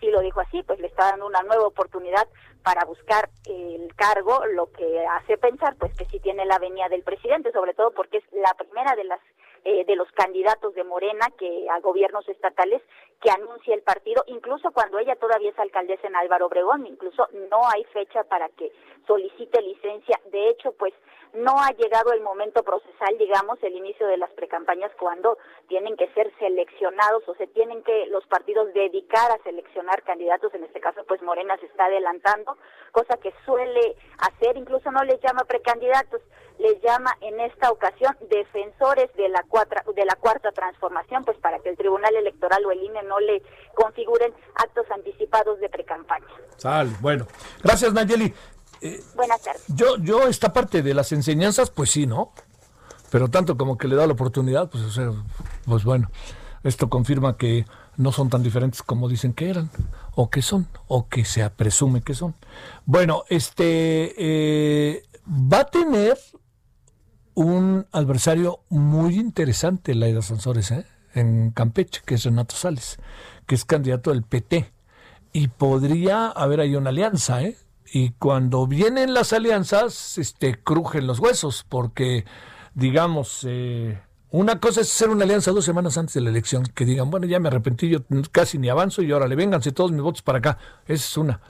si lo dijo así, pues le está dando una nueva oportunidad para buscar el cargo, lo que hace pensar pues que sí tiene la venia del presidente, sobre todo porque es la primera de las eh, de los candidatos de Morena que a gobiernos estatales que anuncia el partido, incluso cuando ella todavía es alcaldesa en Álvaro Obregón, incluso no hay fecha para que solicite licencia. De hecho, pues no ha llegado el momento procesal, digamos, el inicio de las precampañas cuando tienen que ser seleccionados o se tienen que los partidos dedicar a seleccionar candidatos, en este caso pues Morena se está adelantando, cosa que suele hacer, incluso no les llama precandidatos, les llama en esta ocasión defensores de la cuarta, de la cuarta transformación, pues para que el Tribunal Electoral o el INE no le configuren actos anticipados de precampaña. Sal, bueno. Gracias, Nayeli. Buenas tardes. Yo, yo esta parte de las enseñanzas, pues sí, ¿no? Pero tanto como que le da la oportunidad, pues, o sea, pues bueno, esto confirma que no son tan diferentes como dicen que eran, o que son, o que se presume que son. Bueno, este eh, va a tener un adversario muy interesante, Laida Sansores, ¿eh? en Campeche, que es Renato Sales, que es candidato del PT. Y podría haber ahí una alianza, ¿eh? Y cuando vienen las alianzas, este, crujen los huesos, porque, digamos, eh, una cosa es hacer una alianza dos semanas antes de la elección, que digan, bueno, ya me arrepentí, yo casi ni avanzo y ahora le vénganse todos mis votos para acá. Esa es una.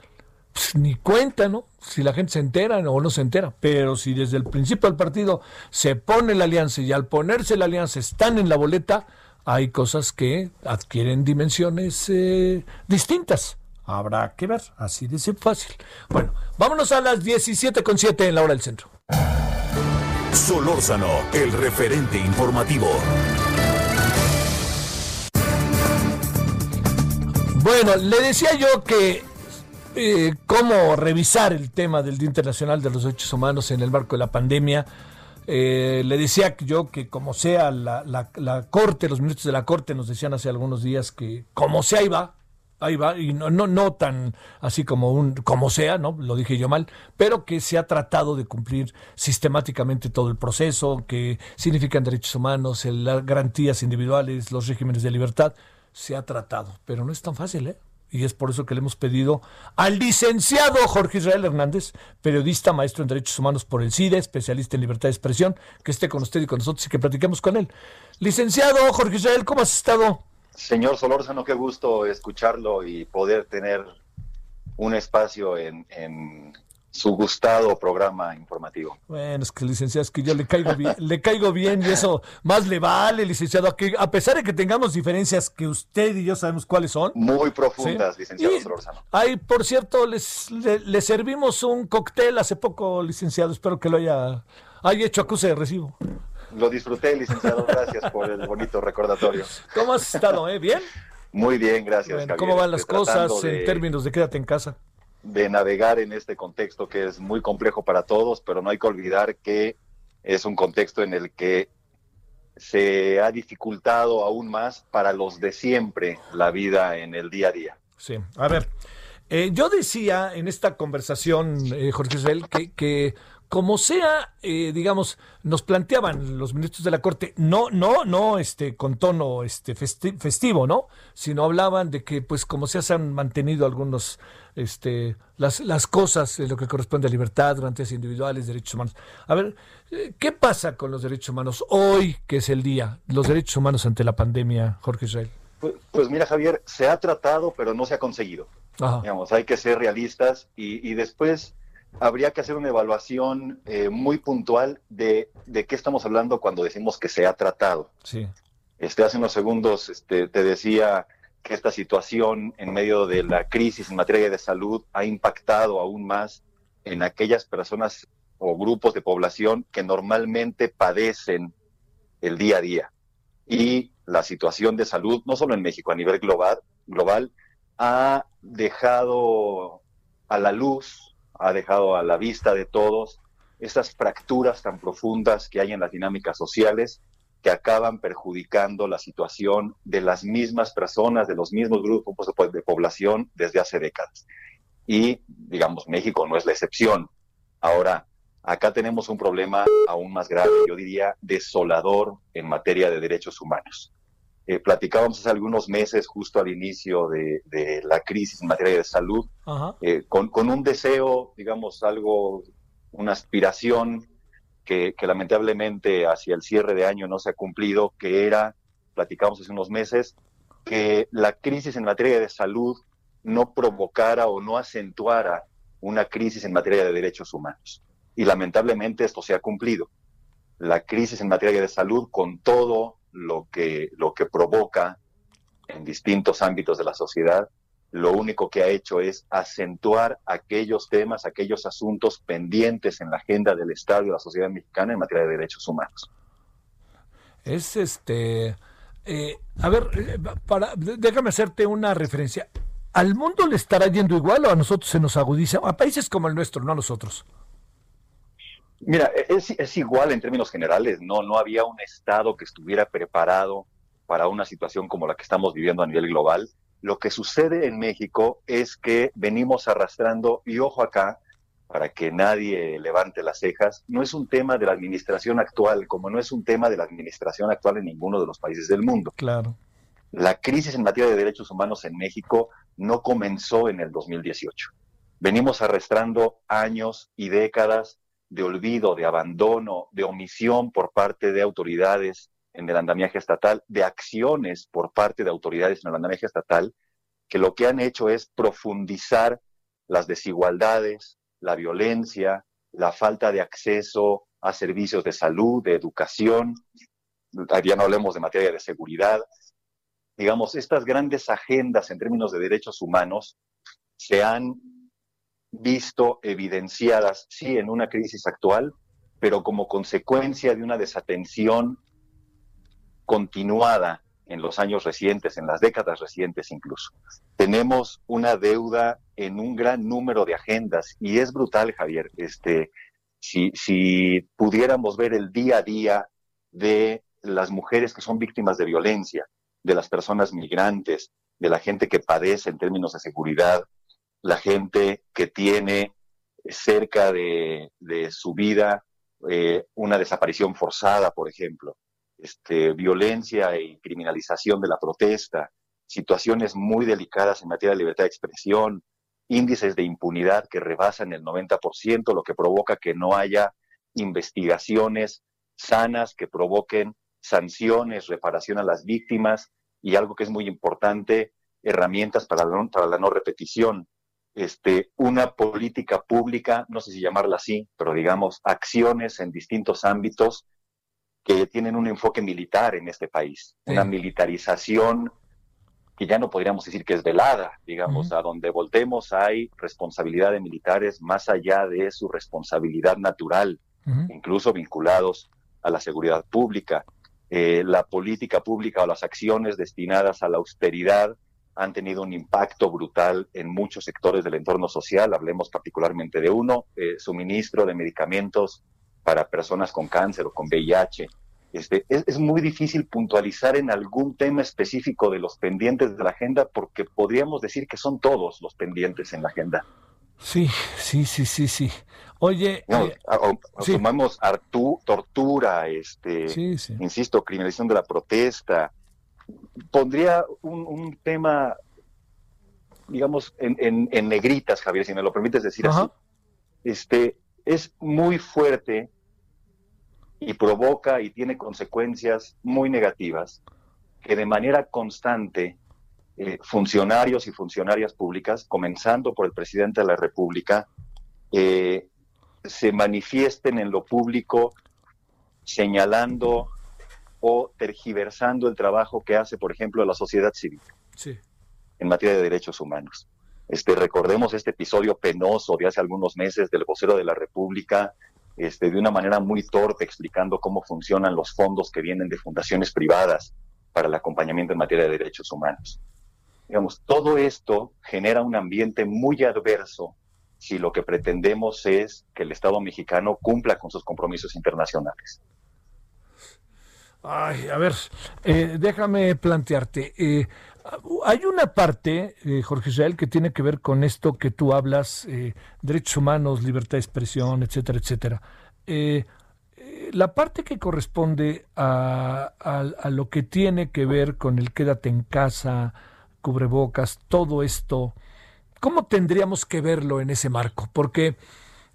Pues, ni cuenta, ¿no? Si la gente se entera o no se entera. Pero si desde el principio del partido se pone la alianza y al ponerse la alianza están en la boleta, hay cosas que adquieren dimensiones eh, distintas. Habrá que ver, así de fácil. Bueno, vámonos a las 17.7 en la hora del centro. Solórzano, el referente informativo. Bueno, le decía yo que eh, cómo revisar el tema del Día Internacional de los Derechos Humanos en el marco de la pandemia. Eh, le decía yo que como sea la, la, Corte, los ministros de la Corte nos decían hace algunos días que como sea va, ahí va, y no, no, no tan así como un como sea, ¿no? Lo dije yo mal, pero que se ha tratado de cumplir sistemáticamente todo el proceso, que significan derechos humanos, las garantías individuales, los regímenes de libertad, se ha tratado, pero no es tan fácil, ¿eh? y es por eso que le hemos pedido al licenciado Jorge Israel Hernández, periodista, maestro en Derechos Humanos por el CIDE, especialista en libertad de expresión, que esté con usted y con nosotros y que platiquemos con él. Licenciado Jorge Israel, ¿cómo has estado? Señor Solórzano, qué gusto escucharlo y poder tener un espacio en, en su gustado programa informativo. Bueno, es que licenciado, es que yo le caigo bien, le caigo bien y eso más le vale, licenciado, que a pesar de que tengamos diferencias que usted y yo sabemos cuáles son. Muy profundas, licenciado Solorzano. Ahí, por cierto, les, le, servimos un cóctel hace poco, licenciado, espero que lo haya, haya hecho acuse de recibo. Lo disfruté, licenciado, gracias por el bonito recordatorio. ¿Cómo has estado, eh? ¿Bien? Muy bien, gracias. Bueno. ¿Cómo van las cosas en términos de quédate en casa? de navegar en este contexto que es muy complejo para todos, pero no hay que olvidar que es un contexto en el que se ha dificultado aún más para los de siempre la vida en el día a día. Sí, a ver, eh, yo decía en esta conversación, eh, Jorge que, que como sea, eh, digamos, nos planteaban los ministros de la Corte, no, no, no, este, con tono este, festi- festivo, ¿no? Sino hablaban de que, pues, como sea, se han mantenido algunos, este, las, las cosas, en lo que corresponde a libertad, garantías individuales, derechos humanos. A ver, eh, ¿qué pasa con los derechos humanos hoy, que es el día, los derechos humanos ante la pandemia, Jorge Israel? Pues, pues mira, Javier, se ha tratado, pero no se ha conseguido. Ajá. Digamos, hay que ser realistas y, y después habría que hacer una evaluación eh, muy puntual de, de qué estamos hablando cuando decimos que se ha tratado. Sí. Este, hace unos segundos este, te decía que esta situación en medio de la crisis en materia de salud ha impactado aún más en aquellas personas o grupos de población que normalmente padecen el día a día. Y la situación de salud, no solo en México, a nivel global, global ha dejado a la luz, ha dejado a la vista de todos esas fracturas tan profundas que hay en las dinámicas sociales que acaban perjudicando la situación de las mismas personas, de los mismos grupos de población desde hace décadas. Y, digamos, México no es la excepción. Ahora, acá tenemos un problema aún más grave, yo diría desolador en materia de derechos humanos. Eh, platicábamos hace algunos meses, justo al inicio de, de la crisis en materia de salud, eh, con, con un deseo, digamos, algo, una aspiración que, que, lamentablemente hacia el cierre de año no se ha cumplido, que era, platicamos hace unos meses, que la crisis en materia de salud no provocara o no acentuara una crisis en materia de derechos humanos. Y lamentablemente esto se ha cumplido. La crisis en materia de salud, con todo lo que, lo que provoca en distintos ámbitos de la sociedad, lo único que ha hecho es acentuar aquellos temas, aquellos asuntos pendientes en la agenda del Estado y de la sociedad mexicana en materia de derechos humanos. Es este. Eh, a ver, para, déjame hacerte una referencia. ¿Al mundo le estará yendo igual o a nosotros se nos agudiza? A países como el nuestro, no a nosotros. Mira, es, es igual en términos generales. No, no había un Estado que estuviera preparado para una situación como la que estamos viviendo a nivel global. Lo que sucede en México es que venimos arrastrando, y ojo acá, para que nadie levante las cejas, no es un tema de la administración actual, como no es un tema de la administración actual en ninguno de los países del mundo. Claro. La crisis en materia de derechos humanos en México no comenzó en el 2018. Venimos arrastrando años y décadas de olvido, de abandono, de omisión por parte de autoridades en el andamiaje estatal, de acciones por parte de autoridades en el andamiaje estatal, que lo que han hecho es profundizar las desigualdades, la violencia, la falta de acceso a servicios de salud, de educación, ya no hablemos de materia de seguridad. Digamos, estas grandes agendas en términos de derechos humanos se han visto evidenciadas, sí, en una crisis actual, pero como consecuencia de una desatención continuada en los años recientes, en las décadas recientes incluso. Tenemos una deuda en un gran número de agendas y es brutal, Javier. Este, si, si pudiéramos ver el día a día de las mujeres que son víctimas de violencia, de las personas migrantes, de la gente que padece en términos de seguridad, la gente que tiene cerca de, su vida eh, una desaparición forzada, por ejemplo, este, violencia y criminalización de la protesta, situaciones muy delicadas en materia de libertad de expresión, índices de impunidad que rebasan el 90%, lo que provoca que no haya investigaciones sanas que provoquen sanciones, reparación a las víctimas y algo que es muy importante, herramientas para la no repetición. Este, una política pública, no sé si llamarla así, pero digamos, acciones en distintos ámbitos que tienen un enfoque militar en este país, sí. una militarización que ya no podríamos decir que es velada, digamos, uh -huh. a donde voltemos hay responsabilidad de militares más allá de su responsabilidad natural, uh -huh. incluso vinculados a la seguridad pública. eh, la política pública o las acciones destinadas a la austeridad han tenido un impacto brutal en muchos sectores del entorno social. Hablemos particularmente de uno, eh, suministro de medicamentos para personas con cáncer o con VIH. Este, es, es, muy difícil puntualizar en algún tema específico de los pendientes de la agenda porque podríamos decir que son todos los pendientes en la agenda. Sí, sí, sí, sí, sí. Oye, no, eh, sí. tortura, este, sí, sí. insisto, criminalización de la protesta. Pondría un, un tema, digamos, en, en, en, negritas, Javier, si me lo permites decir Ajá. así. Este, es muy fuerte y provoca y tiene consecuencias muy negativas que de manera constante eh, funcionarios y funcionarias públicas, comenzando por el presidente de la República, eh, se manifiesten en lo público señalando o tergiversando el trabajo que hace, por ejemplo, la sociedad civil sí. en materia de derechos humanos. Este, recordemos este episodio penoso de hace algunos meses del vocero de la República, este, de una manera muy torpe, explicando cómo funcionan los fondos que vienen de fundaciones privadas para el acompañamiento en materia de derechos humanos. Digamos, todo esto genera un ambiente muy adverso si lo que pretendemos es que el Estado mexicano cumpla con sus compromisos internacionales. Ay, a ver, eh, déjame plantearte. Eh, hay una parte, eh, Jorge Israel, que tiene que ver con esto que tú hablas, derechos humanos, libertad de expresión, etcétera, etcétera. La parte que corresponde a, a, a, lo que tiene que ver con el quédate en casa, cubrebocas, todo esto, ¿cómo tendríamos que verlo en ese marco? Porque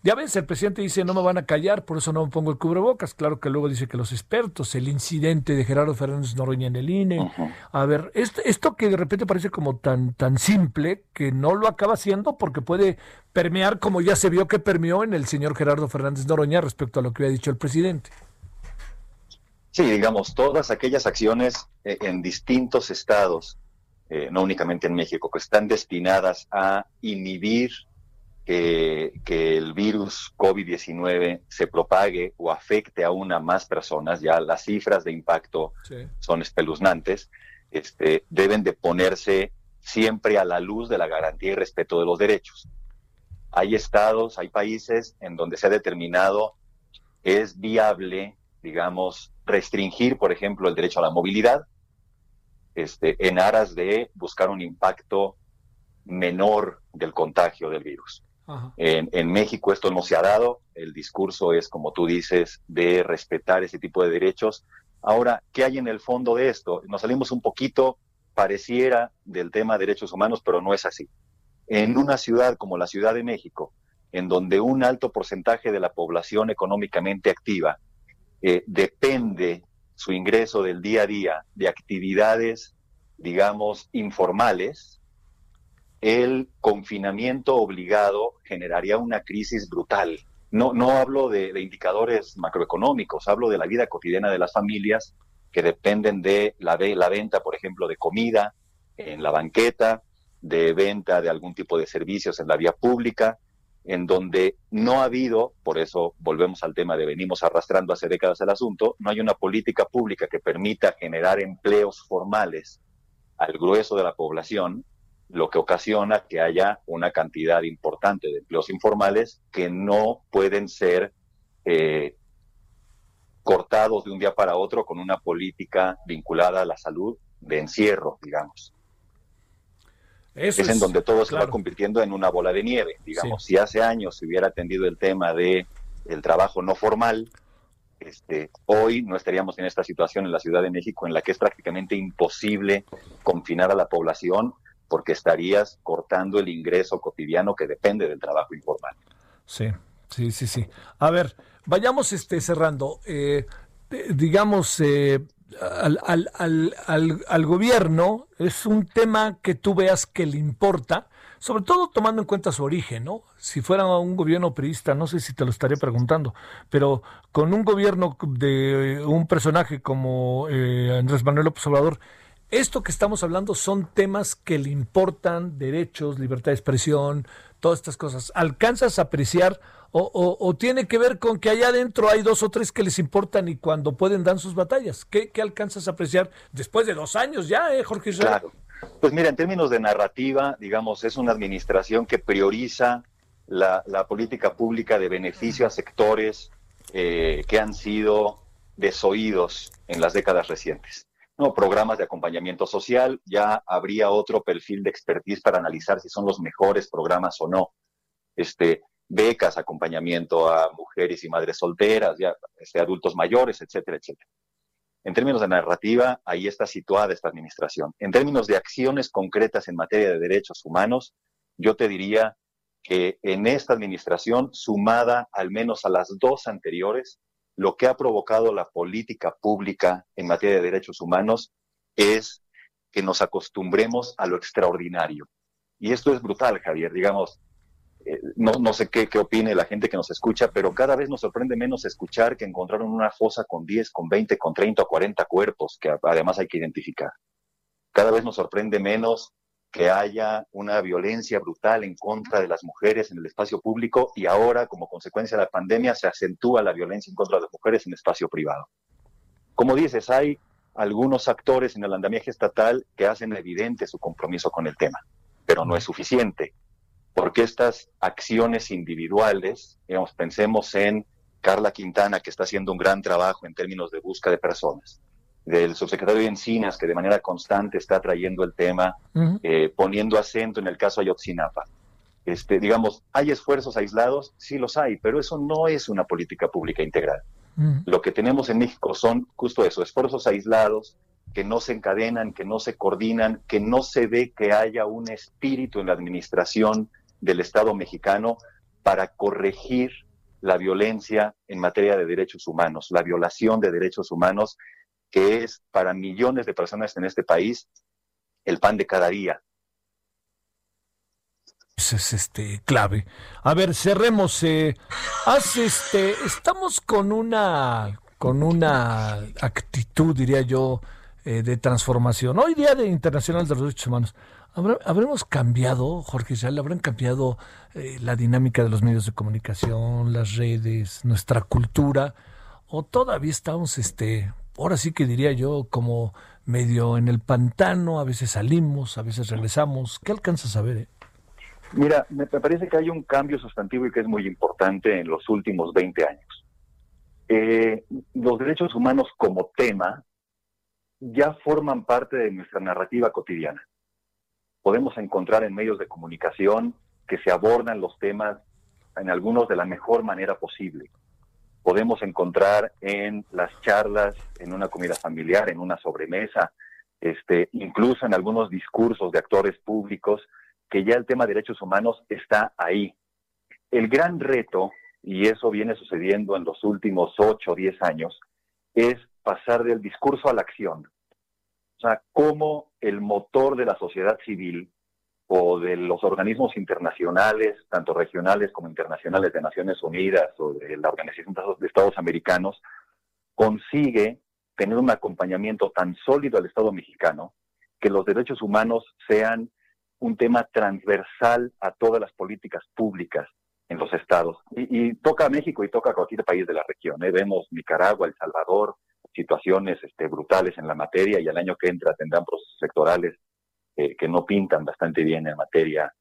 ya ves, el presidente dice no me van a callar, por eso no me pongo el cubrebocas. Claro que luego dice que los expertos, el incidente de Gerardo Fernández Noroña en el INE. Uh -huh. A ver, esto, esto, que de repente parece como tan, tan simple que no lo acaba haciendo porque puede permear como ya se vio que permeó en el señor Gerardo Fernández Noroña respecto a lo que había dicho el presidente. Sí, digamos, todas aquellas acciones eh, en distintos estados, eh, no únicamente en México, que están destinadas a inhibir que, que, el virus COVID-19 se propague o afecte aún a más personas, ya las cifras de impacto sí. son espeluznantes, este, deben de ponerse siempre a la luz de la garantía y respeto de los derechos. Hay estados, hay países en donde se ha determinado es viable, digamos, restringir, por ejemplo, el derecho a la movilidad, este, en aras de buscar un impacto menor del contagio del virus. En, México esto no se ha dado, el discurso es, como tú dices, de respetar ese tipo de derechos. Ahora, ¿qué hay en el fondo de esto? Nos salimos un poquito, pareciera, del tema de derechos humanos, pero no es así. En una ciudad como la Ciudad de México, en donde un alto porcentaje de la población económicamente activa eh, depende su ingreso del día a día de actividades, digamos, informales, el confinamiento obligado generaría una crisis brutal. No, no hablo de, indicadores macroeconómicos, hablo de la vida cotidiana de las familias que dependen de la, de la venta, por ejemplo, de comida en la banqueta, de venta de algún tipo de servicios en la vía pública, en donde no ha habido, por eso volvemos al tema de venimos arrastrando hace décadas el asunto, no hay una política pública que permita generar empleos formales al grueso de la población lo que ocasiona que haya una cantidad importante de empleos informales que no pueden ser eh, cortados de un día para otro con una política vinculada a la salud de encierro, digamos. Eso es, en donde todo claro. se va convirtiendo en una bola de nieve. Digamos, sí. si hace años se hubiera atendido el tema de el trabajo no formal, este, hoy no estaríamos en esta situación en la Ciudad de México en la que es prácticamente imposible confinar a la población porque estarías cortando el ingreso cotidiano que depende del trabajo informal. Sí, sí, sí, sí. A ver, vayamos este, cerrando. Eh, digamos, eh, al, al, al, al, gobierno es un tema que tú veas que le importa, sobre todo tomando en cuenta su origen, ¿no? Si fuera un gobierno priista, no sé si te lo estaría preguntando, pero con un gobierno de un personaje como eh, Andrés Manuel López Obrador, esto que estamos hablando son temas que le importan, derechos, libertad de expresión, todas estas cosas. ¿Alcanzas a apreciar O, tiene que ver con que allá adentro hay dos o tres que les importan y cuando pueden dan sus batallas. ¿Qué, qué alcanzas a apreciar después de dos años ya, eh, Jorge Israel? Claro. Pues mira, en términos de narrativa, digamos, es una administración que prioriza la, la política pública de beneficio a sectores eh, que han sido desoídos en las décadas recientes. No, programas de acompañamiento social, ya habría otro perfil de expertise para analizar si son los mejores programas o no. Este, becas, acompañamiento a mujeres y madres solteras, ya, este, adultos mayores, etcétera, etcétera. En términos de narrativa, ahí está situada esta administración. En términos de acciones concretas en materia de derechos humanos, yo te diría que en esta administración, sumada al menos a las dos anteriores, lo que ha provocado la política pública en materia de derechos humanos es que nos acostumbremos a lo extraordinario. Y esto es brutal, Javier. Digamos, eh, no, no sé qué, qué opine la gente que nos escucha, pero cada vez nos sorprende menos escuchar que encontraron una fosa con 10, con 20, con 30 o 40 cuerpos que además hay que identificar. Cada vez nos sorprende menos que haya una violencia brutal en contra de las mujeres en el espacio público y ahora, como consecuencia de la pandemia, se acentúa la violencia en contra de las mujeres en el espacio privado. Como dices, hay algunos actores en el andamiaje estatal que hacen evidente su compromiso con el tema, pero no es suficiente porque estas acciones individuales, digamos, pensemos en Carla Quintana, que está haciendo un gran trabajo en términos de búsqueda de personas, del subsecretario de Encinas, que de manera constante está trayendo el tema, eh, poniendo acento en el caso Ayotzinapa. Este, digamos, ¿hay esfuerzos aislados? Sí los hay, pero eso no es una política pública integral. Lo que tenemos en México son justo eso, esfuerzos aislados que no se encadenan, que no se coordinan, que no se ve que haya un espíritu en la administración del Estado mexicano para corregir la violencia en materia de derechos humanos, la violación de derechos humanos, que es para millones de personas en este país el pan de cada día. Ese es este clave. A ver, cerremos. eh, este, estamos con una con una actitud, diría yo, eh, de transformación. Hoy día de Internacional de los Derechos Humanos. ¿Habrá- ¿Habremos cambiado, Jorge Israel, habrán cambiado eh, la dinámica de los medios de comunicación, las redes, nuestra cultura? ¿O todavía estamos, este, ahora sí que diría yo, como medio en el pantano? A veces salimos, a veces regresamos. ¿Qué alcanzas a ver? eh? Mira, me parece que hay un cambio sustantivo y que es muy importante en los últimos 20 años. Eh, los derechos humanos como tema ya forman parte de nuestra narrativa cotidiana. Podemos encontrar en medios de comunicación que se abordan los temas en algunos de la mejor manera posible. Podemos encontrar en las charlas, en una comida familiar, en una sobremesa, este, incluso en algunos discursos de actores públicos, que ya el tema de derechos humanos está ahí. El gran reto, y eso viene sucediendo en los últimos 8 o 10 años, es pasar del discurso a la acción. O sea, cómo el motor de la sociedad civil o de los organismos internacionales, tanto regionales como internacionales de Naciones Unidas o de la Organización de Estados Americanos, consigue tener un acompañamiento tan sólido al Estado mexicano que los derechos humanos sean un tema transversal a todas las políticas públicas en los estados. Y, toca a México y toca a cualquier país de la región. ¿eh? Vemos Nicaragua, El Salvador, situaciones este, brutales en la materia y el año que entra tendrán procesos electorales eh, que no pintan bastante bien en materia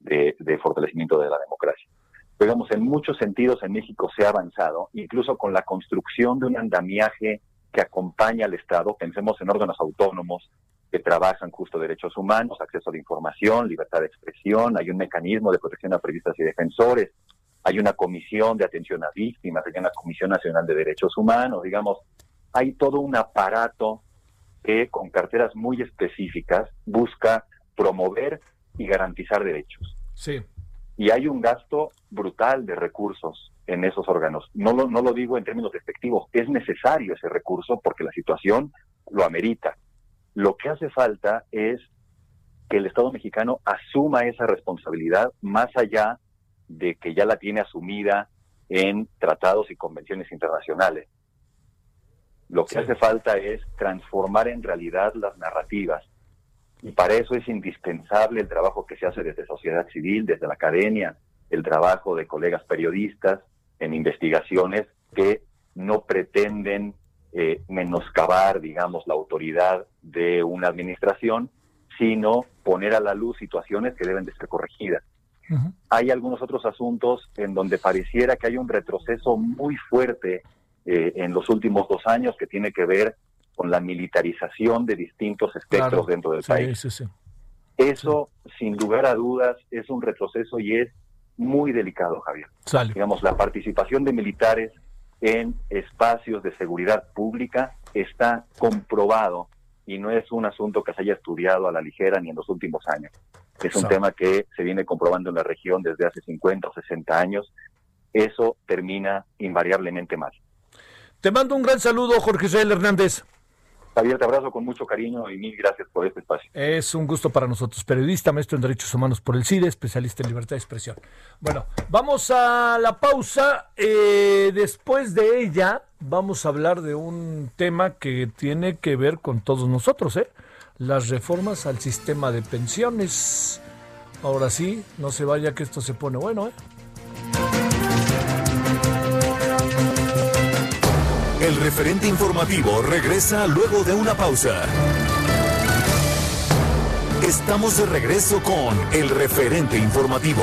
de, fortalecimiento de la democracia. Digamos, en muchos sentidos en México se ha avanzado, incluso con la construcción de un andamiaje que acompaña al Estado. Pensemos en órganos autónomos que trabajan justo derechos humanos, acceso a la información, libertad de expresión, hay un mecanismo de protección a periodistas y defensores, hay una comisión de atención a víctimas, hay una comisión nacional de derechos humanos, digamos, hay todo un aparato que con carteras muy específicas busca promover y garantizar derechos. Sí. Y hay un gasto brutal de recursos en esos órganos. No lo, no lo digo en términos despectivos, es necesario ese recurso porque la situación lo amerita. Lo que hace falta es que el Estado mexicano asuma esa responsabilidad más allá de que ya la tiene asumida en tratados y convenciones internacionales. Lo que Sí. hace falta es transformar en realidad las narrativas. Y para eso es indispensable el trabajo que se hace desde sociedad civil, desde la academia, el trabajo de colegas periodistas en investigaciones que no pretenden eh, menoscabar, digamos, la autoridad de una administración, sino poner a la luz situaciones que deben de ser corregidas. Hay algunos otros asuntos en donde pareciera que hay un retroceso muy fuerte eh, en los últimos dos años que tiene que ver con la militarización de distintos espectros Claro. dentro del Sí, país. sí, sí. Eso, sin lugar a dudas, es un retroceso y es muy delicado, Javier. Sale. Digamos, la participación de militares en espacios de seguridad pública está comprobado y no es un asunto que se haya estudiado a la ligera ni en los últimos años. Es un tema que se viene comprobando en la región desde hace 50 o 60 años. Eso termina invariablemente mal. Te mando un gran saludo, Jorge Israel Hernández. Javier, te abrazo con mucho cariño y mil gracias por este espacio. Es un gusto para nosotros. Periodista, maestro en Derechos Humanos por el CIDE, especialista en libertad de expresión. Bueno, vamos a la pausa. Eh, después de ella, vamos a hablar de un tema que tiene que ver con todos nosotros, ¿eh? Las reformas al sistema de pensiones. Ahora sí, no se vaya que esto se pone bueno, ¿eh? El referente informativo regresa luego de una pausa. Estamos de regreso con el referente informativo.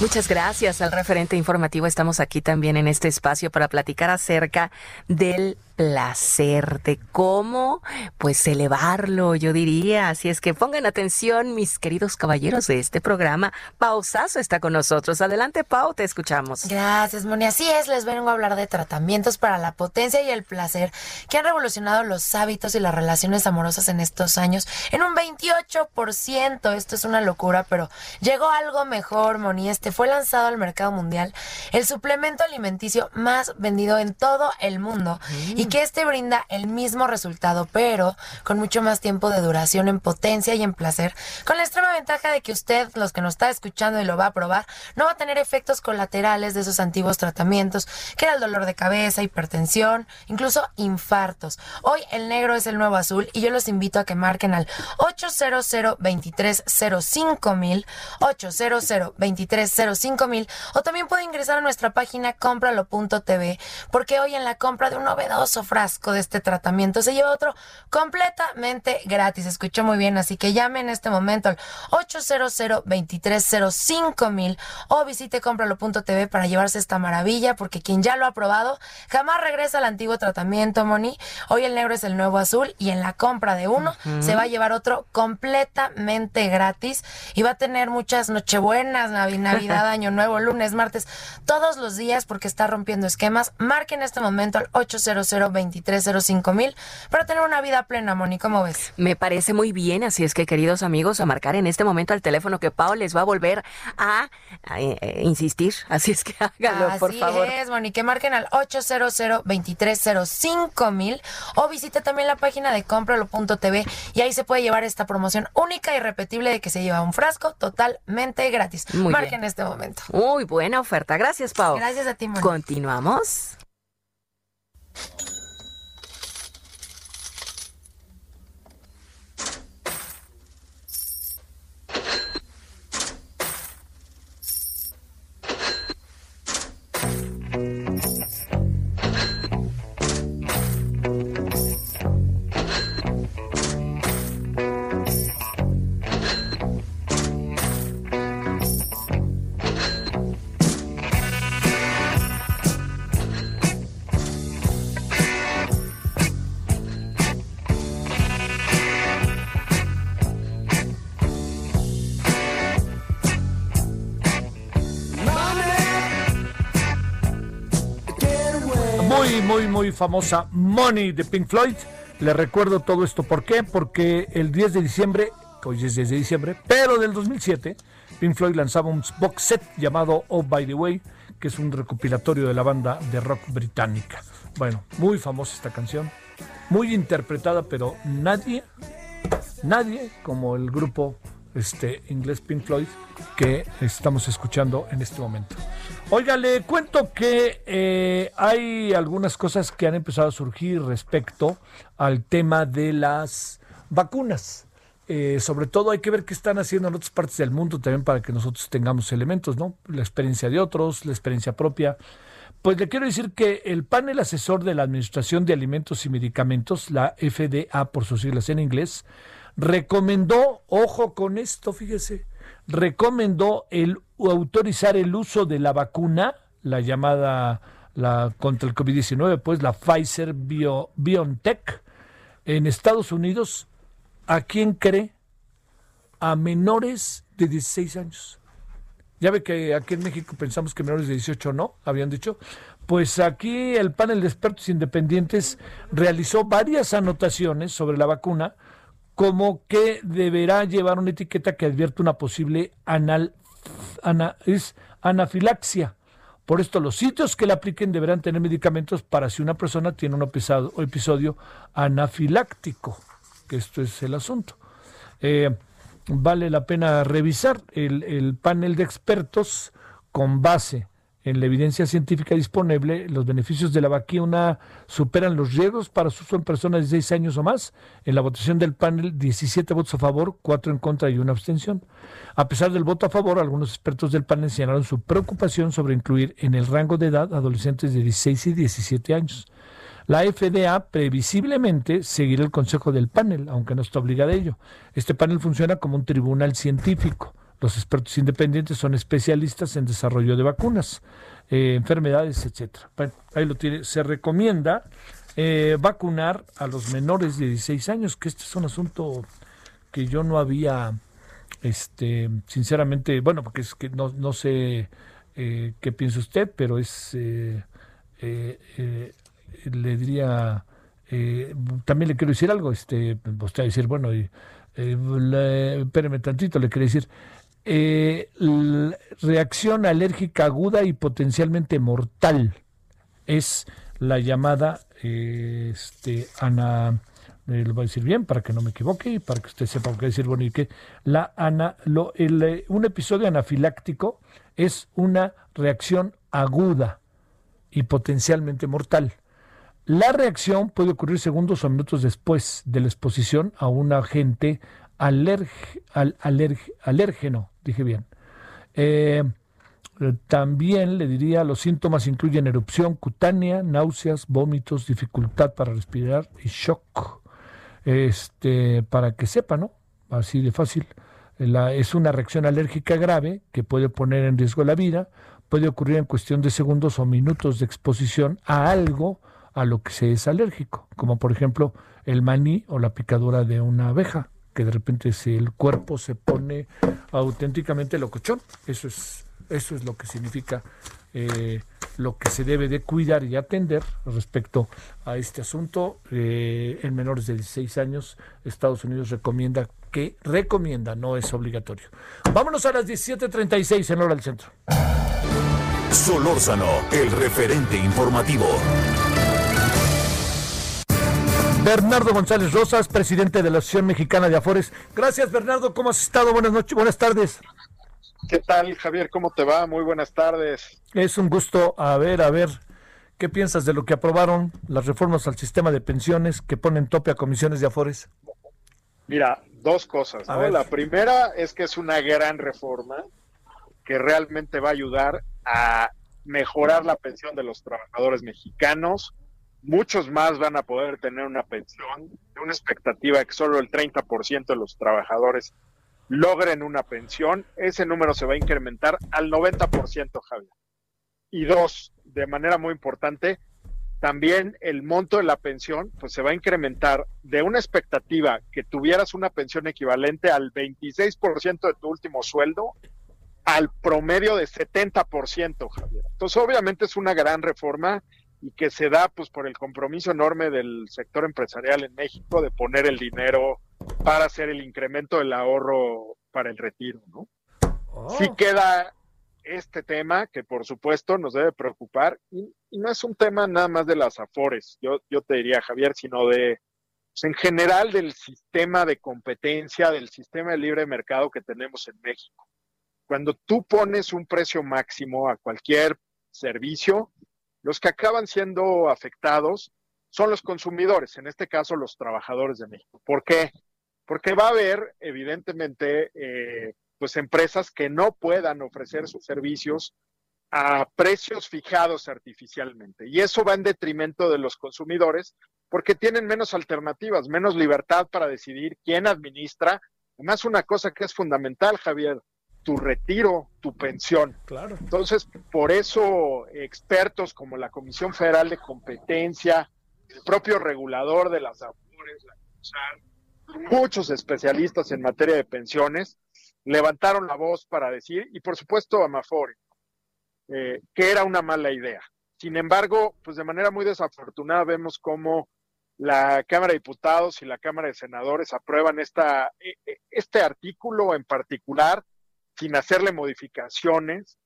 Muchas gracias al referente informativo. Estamos aquí también en este espacio para platicar acerca del placer, de cómo pues elevarlo, yo diría. Así es que pongan atención, mis queridos caballeros de este programa. Pausazo está con nosotros. Adelante, Pau, te escuchamos. Gracias, Moni. Así es, les vengo a hablar de tratamientos para la potencia y el placer que han revolucionado los hábitos y las relaciones amorosas en estos años en un 28%. Esto es una locura, pero llegó algo mejor, Moni. Este fue lanzado al mercado mundial, el suplemento alimenticio más vendido en todo el mundo y que este brinda el mismo resultado, pero con mucho más tiempo de duración en potencia y en placer, con la extrema ventaja de que usted, los que nos está escuchando y lo va a probar, no va a tener efectos colaterales de esos antiguos tratamientos, que era el dolor de cabeza, hipertensión, incluso infartos. Hoy el negro es el nuevo azul y yo los invito a que marquen al 800 2305 mil 800 2305 mil o también puede ingresar a nuestra página cómpralo.tv porque hoy en la compra de un novedoso frasco de este tratamiento se lleva otro completamente gratis. Escuchó muy bien, así que llame en este momento al 800 2305 mil o visite cómpralo.tv para llevarse esta maravilla porque quien ya lo ha probado jamás regresa al antiguo tratamiento, Moni. Hoy el negro es el nuevo azul y en la compra de uno se va a llevar otro completamente gratis y va a tener muchas nochebuenas, Navi- Navidad, Año Nuevo, lunes, martes, todos los días porque está rompiendo esquemas. Marque en este momento al 800 2305 mil para tener una vida plena, Moni. ¿Cómo ves? Me parece muy bien, así es que queridos amigos, a marcar en este momento al teléfono que Pau les va a volver a, a, eh, eh, insistir. Así es que háganlo, por Así favor. es, Moni, que marquen al 800 2305 mil o visite también la página de cómpralo.tv y ahí se puede llevar esta promoción única y repetible de que se lleva un frasco totalmente gratis. Muy Marquen en este momento. Muy buena oferta. Gracias, Pau. Gracias a ti, Moni. Continuamos. Muy, famosa Money de Pink Floyd. Le recuerdo todo esto. ¿Por qué? Porque el 10 de diciembre, hoy es 10 de diciembre, pero del 2007, Pink Floyd lanzaba un box set llamado Oh By The Way, que es un recopilatorio de la banda de rock británica. Bueno, muy famosa esta canción. Muy interpretada, pero nadie, nadie como el grupo este, inglés Pink Floyd que estamos escuchando en este momento. Oiga, le cuento que eh, hay algunas cosas que han empezado a surgir respecto al tema de las vacunas. eh, sobre todo hay que ver qué están haciendo en otras partes del mundo también para que nosotros tengamos elementos, ¿no? La experiencia de otros, la experiencia propia. Pues le quiero decir que el panel asesor de la Administración de Alimentos y Medicamentos, la FDA por sus siglas en inglés, recomendó, ojo con esto, fíjese, recomendó el autorizar el uso de la vacuna, la llamada la contra el COVID-19, pues la Pfizer Bio, BioNTech en Estados Unidos, ¿a quién cree? A menores de 16 años. Ya ve que aquí en México pensamos que menores de 18 no, habían dicho. Pues aquí el panel de expertos independientes realizó varias anotaciones sobre la vacuna, como que deberá llevar una etiqueta que advierte una posible anal, ana- es anafilaxia. Por esto, los sitios que la apliquen deberán tener medicamentos para si una persona tiene un episodio, anafiláctico, que esto es el asunto. Eh, vale la pena revisar el panel de expertos con base en la evidencia científica disponible, los beneficios de la vacuna superan los riesgos para su uso en personas de 6 años o más. En la votación del panel, 17 votos a favor, 4 en contra y una abstención. A pesar del voto a favor, algunos expertos del panel señalaron su preocupación sobre incluir en el rango de edad adolescentes de 16 y 17 años. La FDA previsiblemente seguirá el consejo del panel, aunque no está obligada a ello. Este panel funciona como un tribunal científico. Los expertos independientes son especialistas en desarrollo de vacunas, eh, enfermedades, etcétera. Bueno, ahí lo tiene. Se recomienda eh, vacunar a los menores de 16 años, que este es un asunto que yo no había, este, sinceramente, bueno, porque es que no, no sé eh, qué piensa usted, pero es, eh, eh, le diría, también le quiero decir algo, este, usted va a decir, bueno, y, espéreme tantito, le quiero decir, eh, reacción alérgica aguda y potencialmente mortal. Es la llamada eh, este ana eh, lo voy a decir bien para que no me equivoque y para que usted sepa qué decir bueno y que la ana lo, el, un episodio anafiláctico es una reacción aguda y potencialmente mortal. La reacción puede ocurrir segundos o minutos después de la exposición a un agente alerg- al- alerg- alérgeno, dije bien. Eh, también le diría, los síntomas incluyen erupción cutánea, náuseas, vómitos, dificultad para respirar y shock. Este, para que sepa, ¿no? Así de fácil. La- es una reacción alérgica grave que puede poner en riesgo la vida, puede ocurrir en cuestión de segundos o minutos de exposición a algo a lo que se es alérgico, como por ejemplo el maní o la picadura de una abeja, que de repente se, el cuerpo se pone auténticamente locochón. Eso es, eso es lo que significa eh, lo que se debe de cuidar y atender respecto a este asunto. Eh, en menores de 16 años, Estados Unidos recomienda que recomienda, no es obligatorio. Vámonos a las 17:36 en hora del centro. Solórzano, el referente informativo. Bernardo González Rosas, presidente de la Asociación Mexicana de Afores. Gracias, Bernardo. ¿Cómo has estado? Buenas noches, buenas tardes. ¿Qué tal, Javier? ¿Cómo te va? Muy buenas tardes. Es un gusto. A ver, a ver, ¿qué piensas de lo que aprobaron las reformas al sistema de pensiones que ponen tope a comisiones de Afores? Mira, dos cosas. ¿no? La primera es que es una gran reforma que realmente va a ayudar a mejorar la pensión de los trabajadores mexicanos. Muchos más van a poder tener una pensión, de una expectativa que solo el 30% de los trabajadores logren una pensión. Ese número se va a incrementar al 90%, Javier. Y dos, de manera muy importante, también el monto de la pensión pues se va a incrementar de una expectativa que tuvieras una pensión equivalente al 26% de tu último sueldo al promedio de 70%, Javier. Entonces, obviamente es una gran reforma y que se da pues por el compromiso enorme del sector empresarial en México de poner el dinero para hacer el incremento del ahorro para el retiro, ¿no? Sí queda este tema que por supuesto nos debe preocupar y, y no es un tema nada más de las afores, yo, yo te diría Javier, sino de pues, en general del sistema de competencia, del sistema de libre mercado que tenemos en México. Cuando tú pones un precio máximo a cualquier servicio, los que acaban siendo afectados son los consumidores, en este caso los trabajadores de México. ¿Por qué? porque va a haber, evidentemente, eh, pues empresas que no puedan ofrecer sus servicios a precios fijados artificialmente. Y eso va en detrimento de los consumidores porque tienen menos alternativas, menos libertad para decidir quién administra. Además, una cosa que es fundamental, Javier, tu retiro, tu pensión. Claro. Entonces, por eso expertos como la Comisión Federal de Competencia, el propio regulador de las AFORES, la CONSAR, muchos especialistas en materia de pensiones, levantaron la voz para decir, y por supuesto Amafore, eh, que era una mala idea. Sin embargo, pues de manera muy desafortunada vemos cómo la Cámara de Diputados y la Cámara de Senadores aprueban esta, e- e- este artículo en particular sin hacerle modificaciones.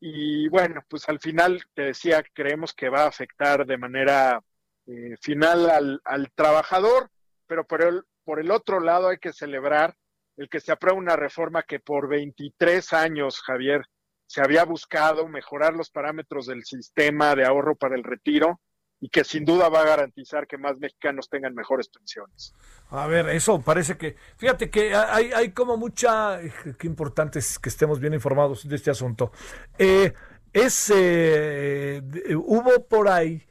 Y bueno, pues al final te decía, creemos que va a afectar de manera eh, final al, al trabajador, pero por el, por el otro lado hay que celebrar el que se aprueba una reforma que por 23 años, Javier, se había buscado mejorar los parámetros del sistema de ahorro para el retiro y que sin duda va a garantizar que más mexicanos tengan mejores pensiones. A ver, eso parece que, fíjate que hay, como mucha, eh, qué importante es que estemos bien informados de este asunto. Eh, es, eh, hubo por ahí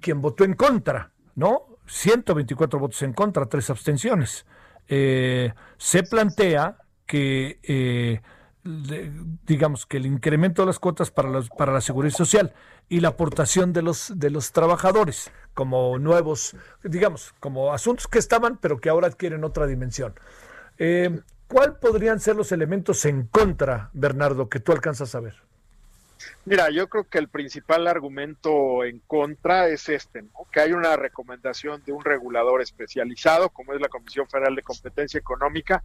quien votó en contra, ¿no? 124 votos en contra, tres abstenciones. Se plantea que, digamos, que el incremento de las cuotas para, los, para la seguridad social y la aportación de los, de los trabajadores como nuevos, digamos, como asuntos que estaban, pero que ahora adquieren otra dimensión. Eh, ¿Cuál podrían ser los elementos en contra, Bernardo, que tú alcanzas a ver? Mira, yo creo que el principal argumento en contra es este, ¿no? que hay una recomendación de un regulador especializado, como es la Comisión Federal de Competencia Económica,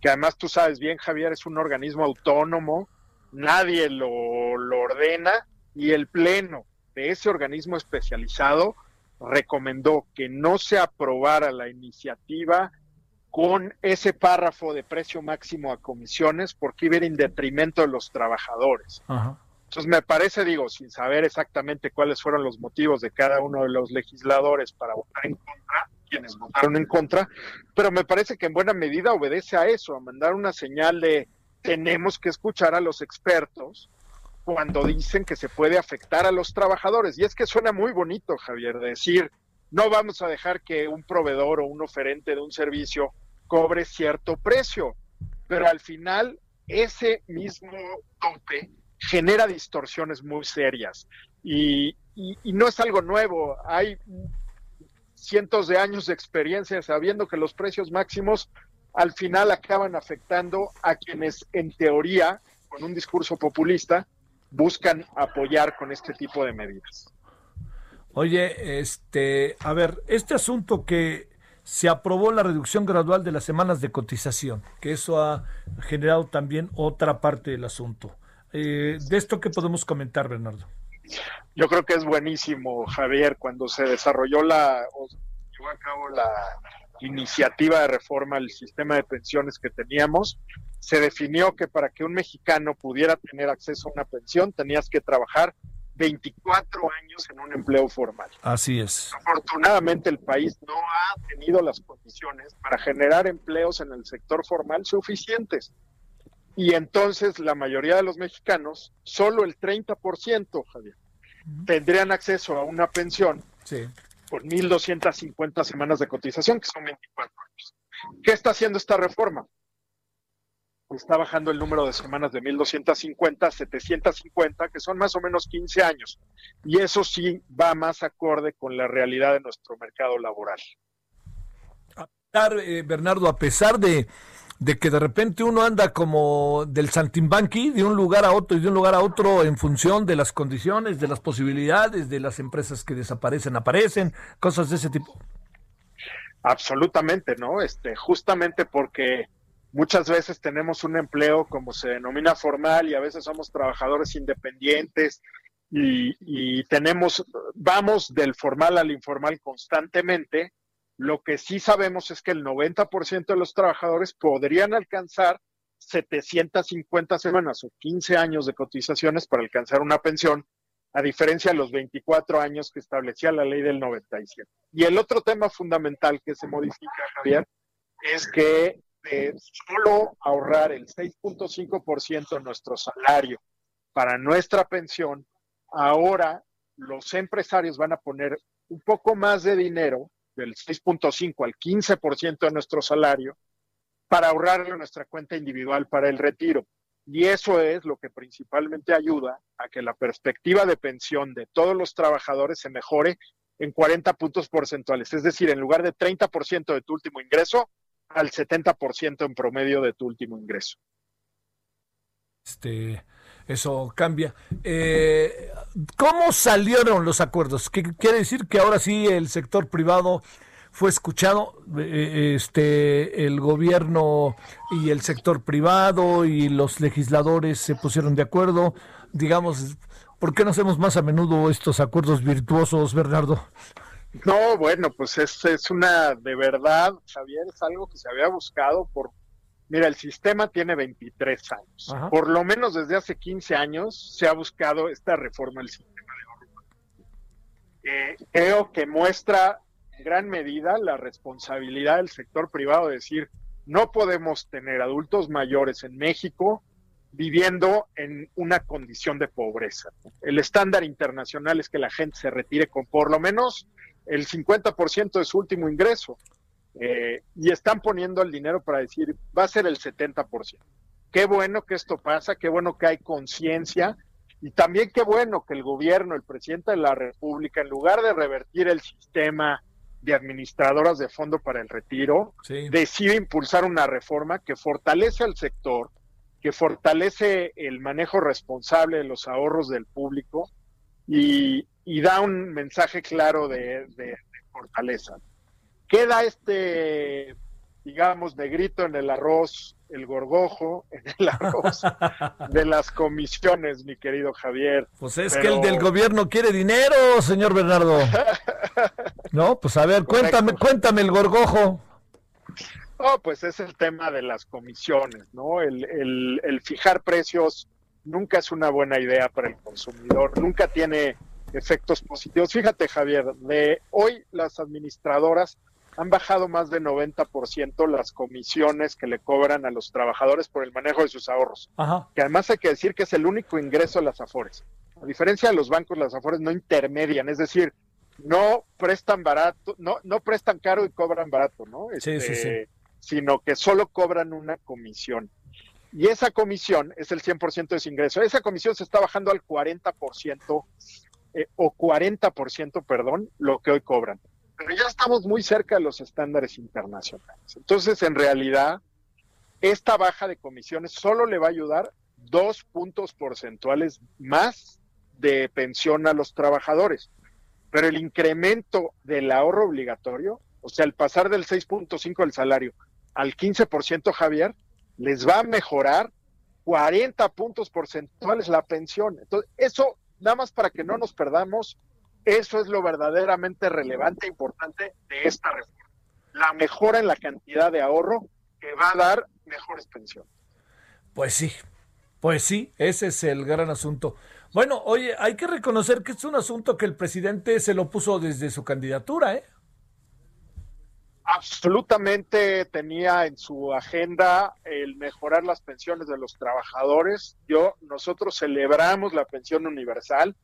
que además tú sabes bien, Javier, es un organismo autónomo, nadie lo, lo ordena, y el Pleno de ese organismo especializado recomendó que no se aprobara la iniciativa con ese párrafo de precio máximo a comisiones porque iba a en detrimento de los trabajadores. Ajá. Entonces me parece, digo, sin saber exactamente cuáles fueron los motivos de cada uno de los legisladores para votar en contra, quienes votaron en contra, pero me parece que en buena medida obedece a eso, a mandar una señal de tenemos que escuchar a los expertos cuando dicen que se puede afectar a los trabajadores. Y es que suena muy bonito, Javier, decir, no vamos a dejar que un proveedor o un oferente de un servicio cobre cierto precio, pero al final ese mismo tope genera distorsiones muy serias y, y, no es algo nuevo. Hay cientos de años de experiencia sabiendo que los precios máximos al final acaban afectando a quienes en teoría, con un discurso populista, buscan apoyar con este tipo de medidas. Oye, este, a ver, este asunto que se aprobó la reducción gradual de las semanas de cotización, que eso ha generado también otra parte del asunto. Eh, de esto qué podemos comentar, Bernardo. Yo creo que es buenísimo, Javier, cuando se desarrolló la, o llevó a cabo la iniciativa de reforma al sistema de pensiones que teníamos, se definió que para que un mexicano pudiera tener acceso a una pensión tenías que trabajar 24 años en un empleo formal. Así es. Afortunadamente el país no ha tenido las condiciones para generar empleos en el sector formal suficientes. Y entonces la mayoría de los mexicanos, solo el 30%, Javier, tendrían acceso a una pensión sí. por 1.250 semanas de cotización, que son 24 años. ¿Qué está haciendo esta reforma? Está bajando el número de semanas de 1.250 a 750, que son más o menos 15 años. Y eso sí va más acorde con la realidad de nuestro mercado laboral. Eh, Bernardo, a pesar de, de que de repente uno anda como del Santimbanqui, de un lugar a otro y de un lugar a otro en función de las condiciones, de las posibilidades, de las empresas que desaparecen, aparecen, cosas de ese tipo. Absolutamente, ¿no? Este, justamente porque muchas veces tenemos un empleo como se denomina formal y a veces somos trabajadores independientes y, y tenemos, vamos del formal al informal constantemente. Lo que sí sabemos es que el 90% de los trabajadores podrían alcanzar 750 semanas o 15 años de cotizaciones para alcanzar una pensión, a diferencia de los 24 años que establecía la ley del 97. Y el otro tema fundamental que se modifica, Javier, es que de solo ahorrar el 6.5% de nuestro salario para nuestra pensión, ahora los empresarios van a poner un poco más de dinero, del 6.5 al 15% de nuestro salario, para ahorrarlo en nuestra cuenta individual para el retiro. Y eso es lo que principalmente ayuda a que la perspectiva de pensión de todos los trabajadores se mejore en 40 puntos porcentuales. Es decir, en lugar de 30% de tu último ingreso, al 70% en promedio de tu último ingreso. Este, eso cambia. Eh, ¿Cómo salieron los acuerdos? ¿Qué quiere decir que ahora sí el sector privado fue escuchado? Eh, este, el gobierno y el sector privado y los legisladores se pusieron de acuerdo. Digamos, ¿por qué no hacemos más a menudo estos acuerdos virtuosos, Bernardo? No, bueno, pues es, es una, de verdad, Javier, es algo que se había buscado por, mira, el sistema tiene 23 años. Ajá. Por lo menos desde hace 15 años se ha buscado esta reforma del sistema de ahorro. Eh, creo que muestra en gran medida la responsabilidad del sector privado de decir, no podemos tener adultos mayores en México viviendo en una condición de pobreza. El estándar internacional es que la gente se retire con por lo menos el 50% de su último ingreso. Eh, y están poniendo el dinero para decir, va a ser el 70%. Qué bueno que esto pasa, qué bueno que hay conciencia y también qué bueno que el gobierno, el presidente de la República, en lugar de revertir el sistema de administradoras de fondo para el retiro, Sí. decide impulsar una reforma que fortalece al sector, que fortalece el manejo responsable de los ahorros del público y, y da un mensaje claro de, de- de fortaleza. Queda este, digamos, negrito en el arroz, el gorgojo en el arroz de las comisiones, mi querido Javier. Pues es Pero- que el del gobierno quiere dinero, señor Bernardo. No, pues a ver, cuéntame, cuéntame el gorgojo. Oh, pues es el tema de las comisiones, ¿no? El, el- el fijar precios nunca es una buena idea para el consumidor, nunca tiene efectos positivos. Fíjate, Javier, de hoy las administradoras han bajado más de 90% las comisiones que le cobran a los trabajadores por el manejo de sus ahorros. Ajá. Que además hay que decir que es el único ingreso de las Afores. A diferencia de los bancos, las Afores no intermedian, es decir, no prestan barato, no, no prestan caro y cobran barato, ¿no? Sí, sí, sí. Sino que solo cobran una comisión. Y esa comisión es el 100% de su ingreso. Esa comisión se está bajando al 40% eh, o 40%, perdón, lo que hoy cobran. Pero ya estamos muy cerca de los estándares internacionales. Entonces, en realidad, esta baja de comisiones solo le va a ayudar dos puntos porcentuales más de pensión a los trabajadores. Pero el incremento del ahorro obligatorio, o sea, el pasar del 6.5 del salario al 15%, Javier, les va a mejorar 40 puntos porcentuales la pensión. Entonces, eso, nada más para que no nos perdamos, eso es lo verdaderamente relevante e importante de esta reforma. La mejora en la cantidad de ahorro que va a dar mejores pensiones. Pues sí, pues sí, ese es el gran asunto. Bueno, oye, hay que reconocer que es un asunto que el presidente se lo puso desde su candidatura, ¿eh? absolutamente tenía en su agenda el mejorar las pensiones de los trabajadores. Yo, nosotros celebramos la pensión universal.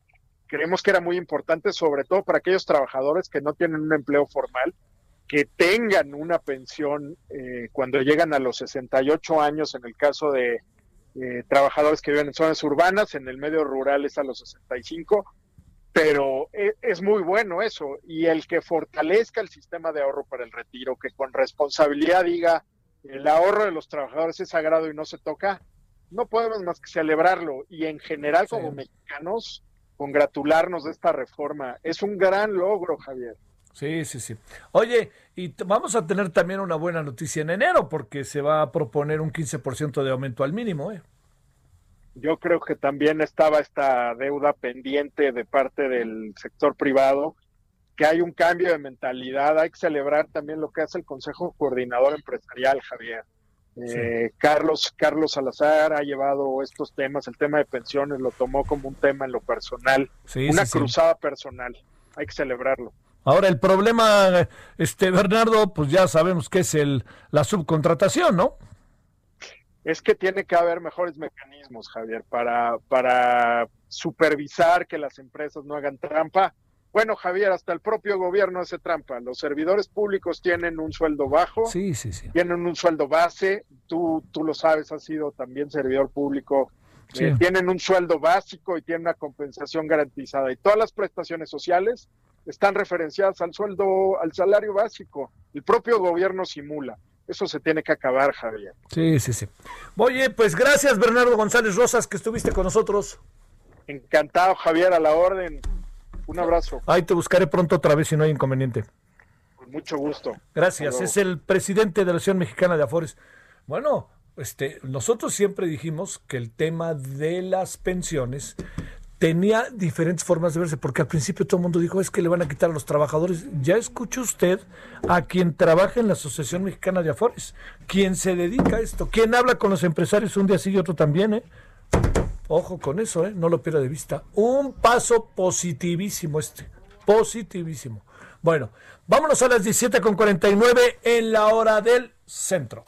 Creemos que era muy importante, sobre todo para aquellos trabajadores que no tienen un empleo formal, que tengan una pensión eh, cuando llegan a los 68 años, en el caso de eh, trabajadores que viven en zonas urbanas, en el medio rural es a los 65 pero e- es muy bueno eso. Y el que fortalezca el sistema de ahorro para el retiro, que con responsabilidad diga el ahorro de los trabajadores es sagrado y no se toca, no podemos más que celebrarlo. Y en general, como mexicanos, congratularnos de esta reforma. Es un gran logro, Javier. Sí, sí, sí. Oye, y vamos a tener también una buena noticia en enero porque se va a proponer un 15% de aumento al mínimo, ¿eh? Yo creo que también estaba esta deuda pendiente de parte del sector privado, que hay un cambio de mentalidad. Hay que celebrar también lo que hace el Consejo Coordinador Empresarial, Javier. Eh, Carlos, Carlos Salazar ha llevado estos temas, el tema de pensiones lo tomó como un tema en lo personal, Sí, una sí. cruzada personal. Hay que celebrarlo. Ahora el problema, este Bernardo, pues ya sabemos que es el la subcontratación, ¿no? Es que tiene que haber mejores mecanismos, Javier, para, para supervisar que las empresas no hagan trampa. Bueno, Javier, hasta el propio gobierno hace trampa. Los servidores públicos tienen un sueldo bajo, Sí, sí, sí. tienen un sueldo base. Tú, tú lo sabes, has sido también servidor público. Sí. Eh, tienen un sueldo básico y tienen una compensación garantizada. Y todas las prestaciones sociales están referenciadas al sueldo, al salario básico. El propio gobierno simula. Eso se tiene que acabar, Javier. Sí, sí, sí. Oye, pues gracias Bernardo González Rosas que estuviste con nosotros. Encantado, Javier, a la orden. Un abrazo. Ahí te buscaré pronto otra vez si no hay inconveniente. Con mucho gusto. Gracias. Es el presidente de la Asociación Mexicana de Afores. Bueno, este, nosotros siempre dijimos que el tema de las pensiones tenía diferentes formas de verse, porque al principio todo el mundo dijo es que le van a quitar a los trabajadores. Ya escuchó usted a quien trabaja en la Asociación Mexicana de Afores, quien se dedica a esto, quien habla con los empresarios un día sí y otro también, ¿eh? Ojo con eso, ¿eh? No lo pierda de vista. Un paso positivísimo este. Positivísimo. Bueno, vámonos a las 17.49 en la hora del centro.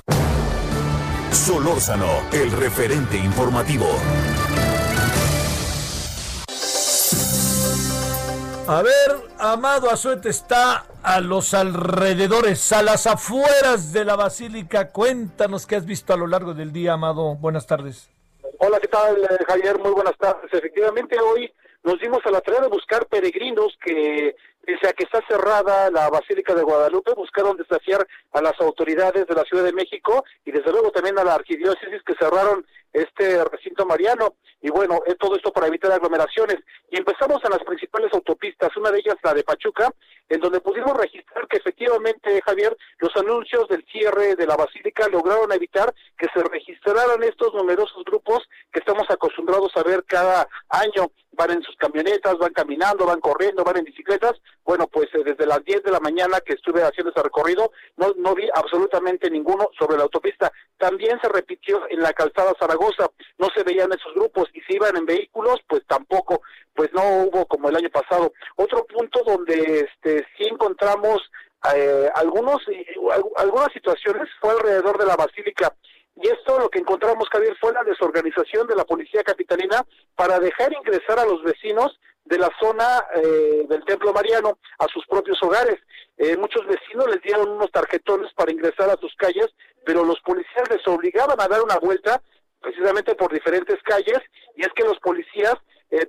Solórzano, el referente informativo. A ver, Amado Azuete está a los alrededores, a las afueras de la basílica. Cuéntanos qué has visto a lo largo del día, Amado. Buenas tardes. Hola, ¿qué tal, eh, Javier? Muy buenas tardes. Efectivamente, hoy nos dimos a la tarea de buscar peregrinos que, pese a que está cerrada la Basílica de Guadalupe, buscaron desafiar a las autoridades de la Ciudad de México y desde luego también a la arquidiócesis que cerraron este recinto mariano. Y bueno, todo esto para evitar aglomeraciones. Y empezamos en las principales autopistas, una de ellas la de Pachuca, en donde pudimos registrar que efectivamente, Javier, los anuncios del cierre de la basílica lograron evitar que se registraran estos numerosos grupos que estamos acostumbrados a ver cada año. Van en sus camionetas, van caminando, van corriendo, van en bicicletas. Bueno, pues eh, desde las 10 de la mañana que estuve haciendo ese recorrido, no, no vi absolutamente ninguno sobre la autopista. También se repitió en la calzada Zaragoza, no se veían esos grupos y si iban en vehículos, pues tampoco, pues no hubo como el año pasado. Otro punto donde este sí encontramos eh, algunos al- algunas situaciones fue alrededor de la basílica y esto lo que encontramos Javier fue la desorganización de la policía capitalina para dejar ingresar a los vecinos de la zona eh, del templo mariano a sus propios hogares. Eh, muchos vecinos les dieron unos tarjetones para ingresar a sus calles, pero los policías les obligaban a dar una vuelta precisamente por diferentes calles y es que los policías eh,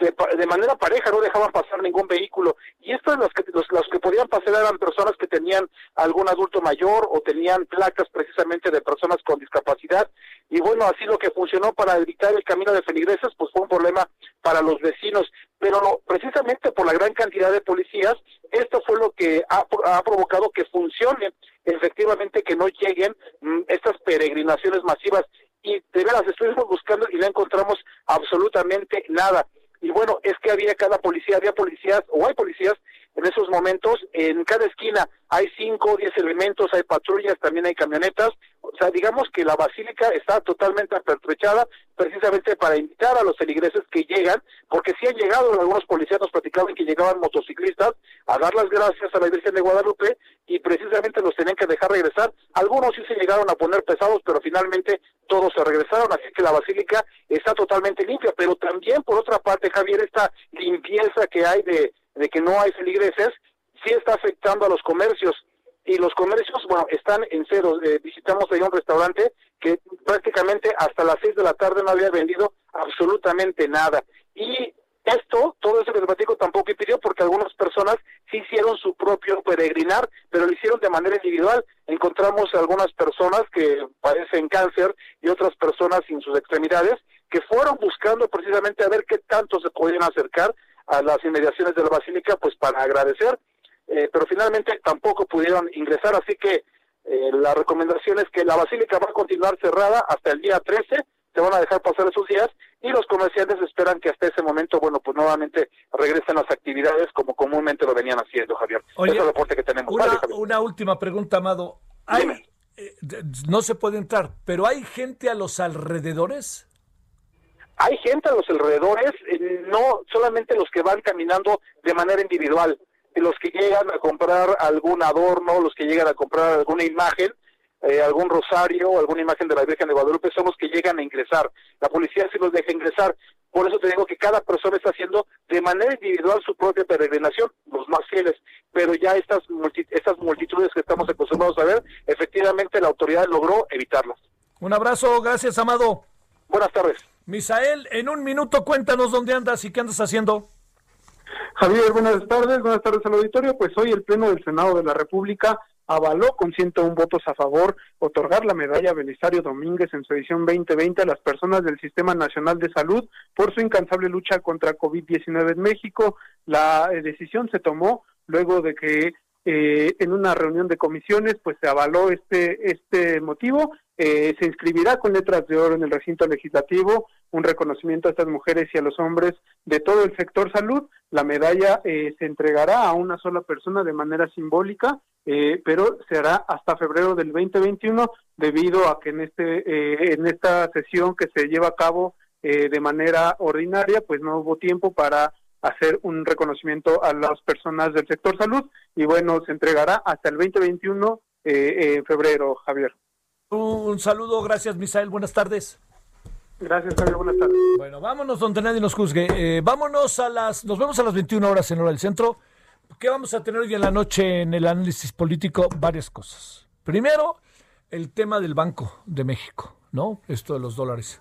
de, manera pareja no dejaban pasar ningún vehículo. Y estos los que los, los que podían pasar eran personas que tenían algún adulto mayor o tenían placas precisamente de personas con discapacidad. Y bueno así lo que funcionó para evitar el camino de feligreses pues fue un problema para los vecinos. Pero precisamente por la gran cantidad de policías esto fue lo que ha, ha provocado que funcione efectivamente que no lleguen mm, estas peregrinaciones masivas y de veras estuvimos buscando y no encontramos absolutamente nada. Y bueno, es que había cada policía, había policías, o hay policías en esos momentos, en cada esquina hay cinco o diez elementos, hay patrullas, también hay camionetas, o sea, digamos que la basílica está totalmente apertrechada precisamente para invitar a los feligreses que llegan, porque sí han llegado, algunos policías nos platicaban que llegaban motociclistas a dar las gracias a la Virgen de Guadalupe y precisamente los tenían que dejar regresar. Algunos sí se llegaron a poner pesados, pero finalmente todos se regresaron, así que la basílica está totalmente limpia, pero también por otra parte, Javier, esta limpieza que hay de, de que no hay feligreses, sí está afectando a los comercios y los comercios, bueno, están en cero. Eh, visitamos ahí un restaurante que prácticamente hasta las seis de la tarde no había vendido absolutamente nada. Y esto, todo eso que les platico tampoco impidió porque algunas personas sí hicieron su propio peregrinar, pero lo hicieron de manera individual. Encontramos algunas personas que padecen cáncer y otras personas sin sus extremidades que fueron buscando precisamente a ver qué tanto se podían acercar a las inmediaciones de la basílica, pues para agradecer eh, pero finalmente tampoco pudieron ingresar, así que eh, la recomendación es que la basílica va a continuar cerrada hasta el día 13, se van a dejar pasar esos días y los comerciantes esperan que hasta ese momento, bueno, pues nuevamente regresen las actividades como comúnmente lo venían haciendo, Javier. Oye, es el reporte que tenemos. Una, Vale, una última pregunta, Amado. ¿Hay, eh, no se puede entrar, pero ¿hay gente a los alrededores? Hay gente a los alrededores, eh, no solamente los que van caminando de manera individual. los que llegan a comprar algún adorno, los que llegan a comprar alguna imagen, eh, algún rosario alguna imagen de la Virgen de Guadalupe son los que llegan a ingresar. La policía sí los deja ingresar. Por eso te digo que cada persona está haciendo de manera individual su propia peregrinación, los más fieles. Pero ya estas, multi- estas multitudes que estamos acostumbrados a ver, efectivamente la autoridad logró evitarlas. Un abrazo, gracias, Amado. Buenas tardes. Misael, en un minuto cuéntanos dónde andas y qué andas haciendo. Javier, buenas tardes, buenas tardes al auditorio. Pues hoy el Pleno del Senado de la República avaló con 101 votos a favor otorgar la medalla Belisario Domínguez en su edición 2020 a las personas del Sistema Nacional de Salud por su incansable lucha contra COVID-19 en México. La eh, decisión se tomó luego de que eh, en una reunión de comisiones pues se avaló este este motivo. Eh, se inscribirá con letras de oro en el recinto legislativo un reconocimiento a estas mujeres y a los hombres de todo el sector salud. La medalla eh, se entregará a una sola persona de manera simbólica eh, pero se hará hasta febrero del 2021 debido a que en este eh, en esta sesión que se lleva a cabo eh, de manera ordinaria pues no hubo tiempo para hacer un reconocimiento a las personas del sector salud y bueno, se entregará hasta el 2021 eh, en febrero, Javier. Un saludo, gracias, Misael, buenas tardes. Gracias, Javier, buenas tardes. Bueno, vámonos donde nadie nos juzgue. Eh, vámonos a las, nos vemos a las 21 horas en hora del centro. ¿Qué vamos a tener hoy en la noche en el análisis político? Varias cosas. Primero, el tema del Banco de México, ¿no? Esto de los dólares.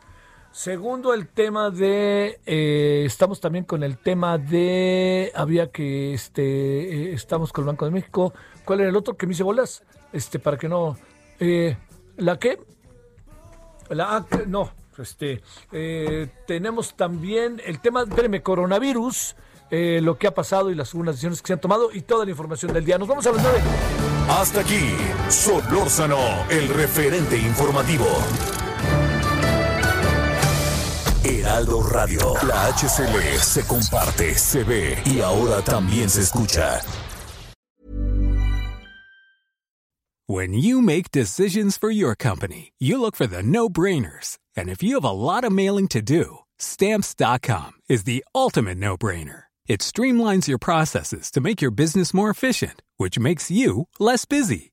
Segundo, el tema de, eh, estamos también con el tema de, había que, este, eh, estamos con el Banco de México. ¿Cuál era el otro que me hice bolas? Este, para que no, eh, ¿la qué? La AC, no, este, tenemos también el tema, espérame, coronavirus, lo que ha pasado y las algunas decisiones que se han tomado y toda la información del día. Nos vamos a las nueve. Hasta aquí, Solórzano, el referente informativo. Heraldo Radio, la HCL se comparte, se ve y ahora también se escucha. When you make decisions for your company, you look for the no brainers. And if you have a lot of mailing to do, stamps.com is the ultimate no brainer. It streamlines your processes to make your business more efficient, which makes you less busy.